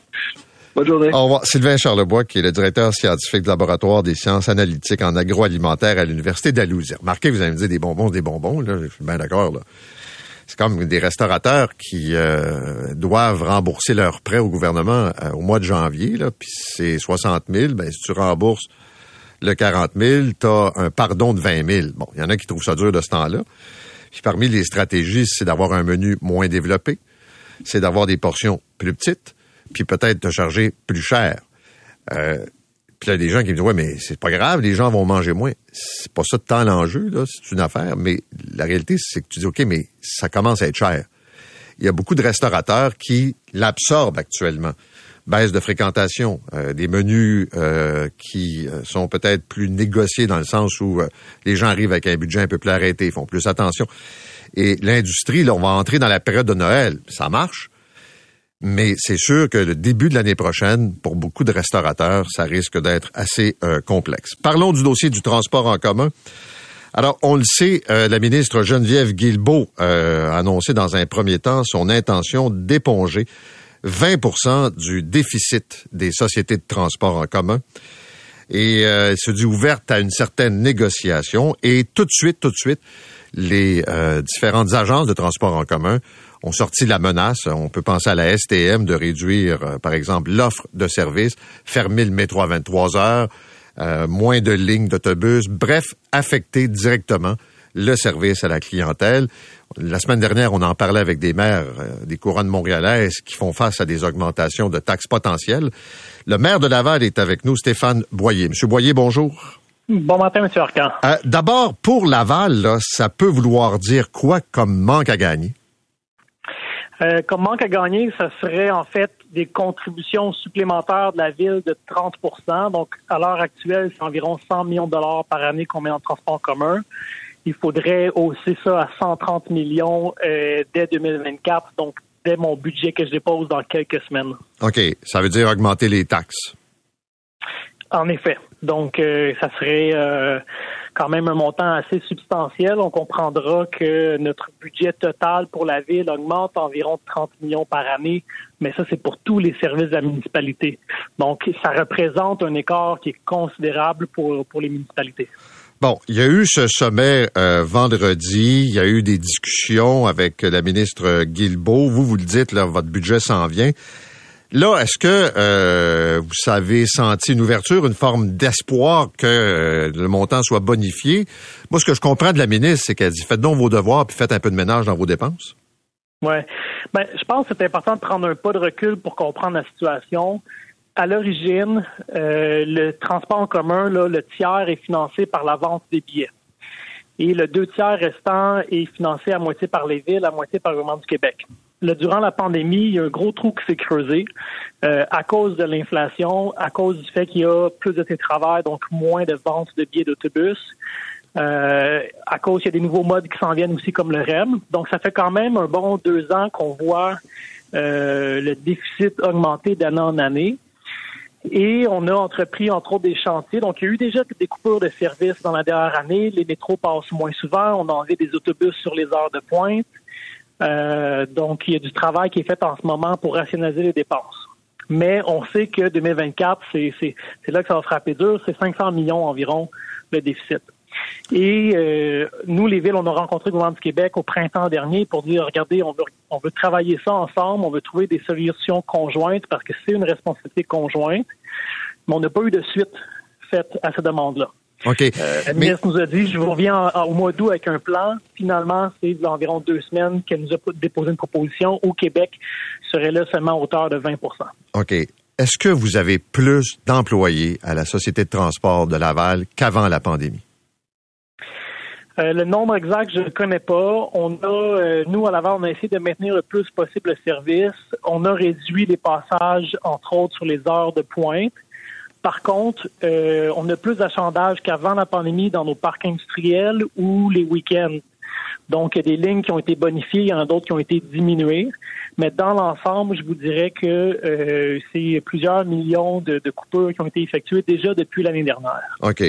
Bonne journée. Sylvain Charlebois, qui est le directeur scientifique du laboratoire des sciences analytiques en agroalimentaire à l'Université d'Alousie. Remarquez, vous allez me des bonbons, des bonbons, là. Je suis bien d'accord, là. C'est comme des restaurateurs qui euh, doivent rembourser leurs prêts au gouvernement euh, au mois de janvier, là, puis c'est 60 000. Ben, si tu rembourses le 40 000, tu as un pardon de 20 000. Bon, il y en a qui trouvent ça dur de ce temps-là. Puis parmi les stratégies, c'est d'avoir un menu moins développé, c'est d'avoir des portions plus petites, puis peut-être te charger plus cher. Euh, puis il y a des gens qui me disent ouais mais c'est pas grave, les gens vont manger moins. C'est pas ça temps l'enjeu là, c'est une affaire. Mais la réalité c'est que tu dis ok mais ça commence à être cher. Il y a beaucoup de restaurateurs qui l'absorbent actuellement. Baisse de fréquentation, euh, des menus euh, qui euh, sont peut-être plus négociés dans le sens où les gens arrivent avec un budget un peu plus arrêté, ils font plus attention. Et l'industrie, là, on va entrer dans la période de Noël. Ça marche. Mais c'est sûr que le début de l'année prochaine, pour beaucoup de restaurateurs, ça risque d'être assez euh, complexe. Parlons du dossier du transport en commun. Alors, on le sait, euh, la ministre Geneviève Guilbeault euh, a annoncé dans un premier temps son intention d'éponger 20% du déficit des sociétés de transport en commun. Et elle se dit ouverte à une certaine négociation. Et tout de suite, tout de suite, les différentes agences de transport en commun ont sorti la menace. On peut penser à la STM de réduire, euh, par exemple, l'offre de services, fermer le métro à 23 heures, euh, moins de lignes d'autobus, bref, affecter directement le service à la clientèle. La semaine dernière, on en parlait avec des maires euh, des couronnes montréalaises qui font face à des augmentations de taxes potentielles. Le maire de Laval est avec nous, Stéphane Boyer. Monsieur Boyer, bonjour. Bon matin, Monsieur Arcan. D'abord, pour Laval, ça peut vouloir dire quoi comme manque à gagner? Euh, comme manque à gagner, ça serait en fait des contributions supplémentaires de la ville de 30% Donc, à l'heure actuelle, c'est environ 100 millions de dollars par année qu'on met en transport commun. Il faudrait hausser ça à 130 millions euh, dès 2024, donc dès mon budget que je dépose dans quelques semaines. OK. Ça veut dire augmenter les taxes. En effet. Donc, euh, ça serait quand même un montant assez substantiel. On comprendra que notre budget total pour la ville augmente environ 30 millions par année, mais ça, c'est pour tous les services de la municipalité. Donc, ça représente un écart qui est considérable pour, pour les municipalités. Bon, il y a eu ce sommet euh, vendredi, il y a eu des discussions avec la ministre Guilbeault. Vous, vous le dites, là, votre budget s'en vient. Là, est-ce que euh, vous avez senti une ouverture, une forme d'espoir que euh, le montant soit bonifié? Moi, ce que je comprends de la ministre, c'est qu'elle dit faites donc vos devoirs puis faites un peu de ménage dans vos dépenses. Oui. Ben, je pense que c'est important de prendre un pas de recul pour comprendre la situation. À l'origine, euh, le transport en commun, là, le tiers est financé par la vente des billets. Et le deux tiers restant est financé à moitié par les villes, à moitié par le gouvernement du Québec. le, durant la pandémie, il y a un gros trou qui s'est creusé euh, à cause de l'inflation, à cause du fait qu'il y a plus de télétravail, donc moins de ventes de billets d'autobus. Euh, à cause qu'il y a des nouveaux modes qui s'en viennent aussi comme le REM. Donc, ça fait quand même un bon deux ans qu'on voit euh, le déficit augmenter d'année en année. Et on a entrepris, entre autres, des chantiers. Donc, il y a eu déjà des coupures de services dans la dernière année. Les métros passent moins souvent. On a enlevé des autobus sur les heures de pointe. Euh, donc, il y a du travail qui est fait en ce moment pour rationaliser les dépenses. Mais on sait que 2024, c'est là que ça va frapper dur. C'est 500 millions environ le déficit. Et euh, nous, les villes, on a rencontré le gouvernement du Québec au printemps dernier pour dire, regardez, on veut, on veut travailler ça ensemble, on veut trouver des solutions conjointes parce que c'est une responsabilité conjointe. Mais on n'a pas eu de suite faite à cette demande-là. OK. Euh, la ministre nous a dit, je vous reviens au mois d'août avec un plan. Finalement, c'est environ deux semaines qu'elle nous a déposé une proposition. Au Québec, serait là seulement à hauteur de 20 OK. Est-ce que vous avez plus d'employés à la Société de transport de Laval qu'avant la pandémie? Euh, le nombre exact, je ne connais pas. On a, euh, nous, à Laval, on a essayé de maintenir le plus possible le service. On a réduit les passages, entre autres, sur les heures de pointe. Par contre, euh, on a plus d'achandage qu'avant la pandémie dans nos parcs industriels ou les week-ends. Donc, il y a des lignes qui ont été bonifiées, il y en a d'autres qui ont été diminuées. Mais dans l'ensemble, je vous dirais que c'est plusieurs millions de, de coupures qui ont été effectuées déjà depuis l'année dernière. OK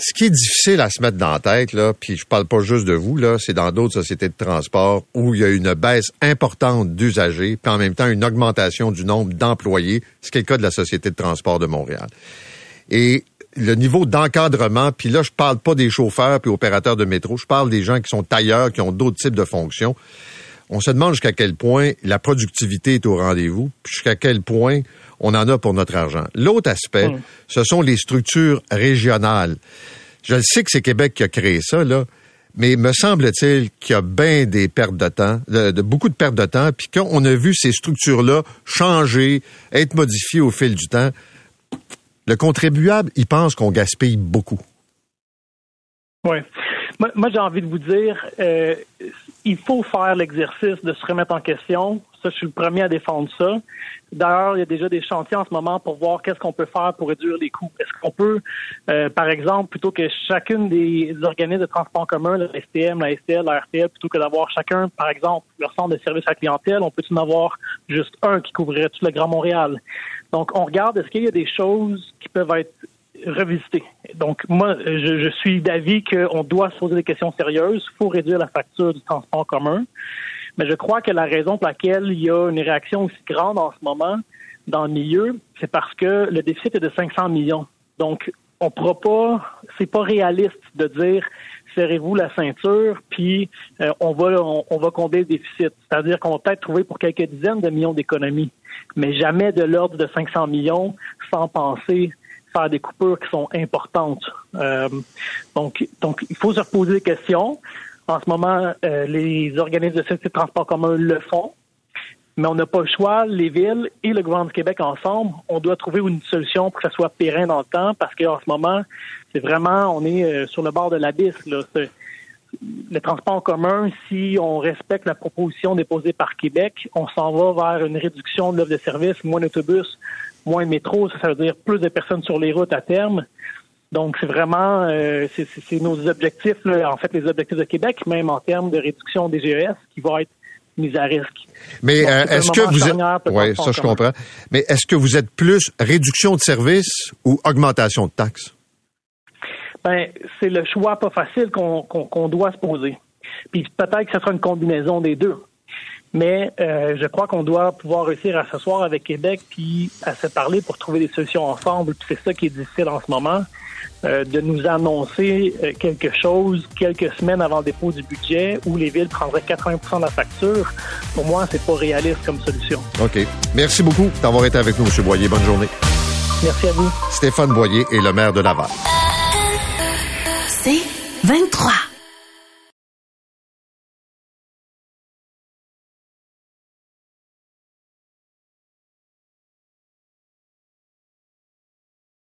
ce qui est difficile à se mettre dans la tête, là, puis je parle pas juste de vous, c'est dans d'autres sociétés de transport où il y a une baisse importante d'usagers, puis en même temps une augmentation du nombre d'employés, ce qui est le cas de la Société de transport de Montréal. Et le niveau d'encadrement, puis là, je parle pas des chauffeurs puis opérateurs de métro, je parle des gens qui sont ailleurs, qui ont d'autres types de fonctions. On se demande jusqu'à quel point la productivité est au rendez-vous, puis jusqu'à quel point on en a pour notre argent. L'autre aspect, hmm. ce sont les structures régionales. Je le sais que c'est Québec qui a créé ça, là, mais me semble-t-il qu'il y a bien des pertes de temps, de, beaucoup de pertes de temps, puis qu'on a vu ces structures-là changer, être modifiées au fil du temps, le contribuable, il pense qu'on gaspille beaucoup. Oui. Moi, j'ai envie de vous dire, euh, il faut faire l'exercice de se remettre en question. Ça, je suis le premier à défendre ça. D'ailleurs, il y a déjà des chantiers en ce moment pour voir qu'est-ce qu'on peut faire pour réduire les coûts. Est-ce qu'on peut, euh, par exemple, plutôt que chacune des organismes de transport commun, la STM, la STL, la RTL, plutôt que d'avoir chacun, par exemple, leur centre de service à la clientèle, on peut en avoir juste un qui couvrirait tout le Grand Montréal? Donc, on regarde, est-ce qu'il y a des choses qui peuvent être revisiter. Donc, moi, je, je suis d'avis qu'on doit se poser des questions sérieuses. Il faut réduire la facture du transport commun. Mais je crois que la raison pour laquelle il y a une réaction aussi grande en ce moment dans le milieu, c'est parce que le déficit est de 500 millions. Donc, on pourra pas, c'est pas réaliste de dire serrez-vous la ceinture, puis euh, on va on, va combler le déficit. C'est-à-dire qu'on va peut-être trouver pour quelques dizaines de millions d'économies, mais jamais de l'ordre de 500 millions sans penser faire des coupures qui sont importantes. Euh, donc, donc, il faut se reposer des questions. En ce moment, euh, les organismes de sécurité de transport commun le font, mais on n'a pas le choix. Les villes et le gouvernement du Québec ensemble, on doit trouver une solution pour que ça soit pérenne dans le temps, parce qu'en ce moment, c'est vraiment, on est euh, sur le bord de l'abysse. Le transport en commun, si on respecte la proposition déposée par Québec, on s'en va vers une réduction de l'offre de services, moins d'autobus, moins de métro, ça, veut dire plus de personnes sur les routes à terme. Donc, c'est vraiment, euh, c'est nos objectifs, en fait, les objectifs de Québec, même en termes de réduction des GES, qui vont être mis à risque. Mais euh, est-ce que vous êtes... Oui, ça, je comprends. Mais est-ce que vous êtes plus réduction de services ou augmentation de taxes? Ben, c'est le choix pas facile qu'on doit se poser. Puis peut-être que ce sera une combinaison des deux. Mais euh, je crois qu'on doit pouvoir réussir à s'asseoir avec Québec puis à se parler pour trouver des solutions ensemble. Puis c'est ça qui est difficile en ce moment, euh, de nous annoncer euh, quelque chose quelques semaines avant le dépôt du budget où les villes prendraient 80% de la facture. Pour moi, c'est pas réaliste comme solution. OK. Merci beaucoup d'avoir été avec nous, M. Boyer. Bonne journée. Merci à vous. Stéphane Boyer est le maire de Laval. C'est 23.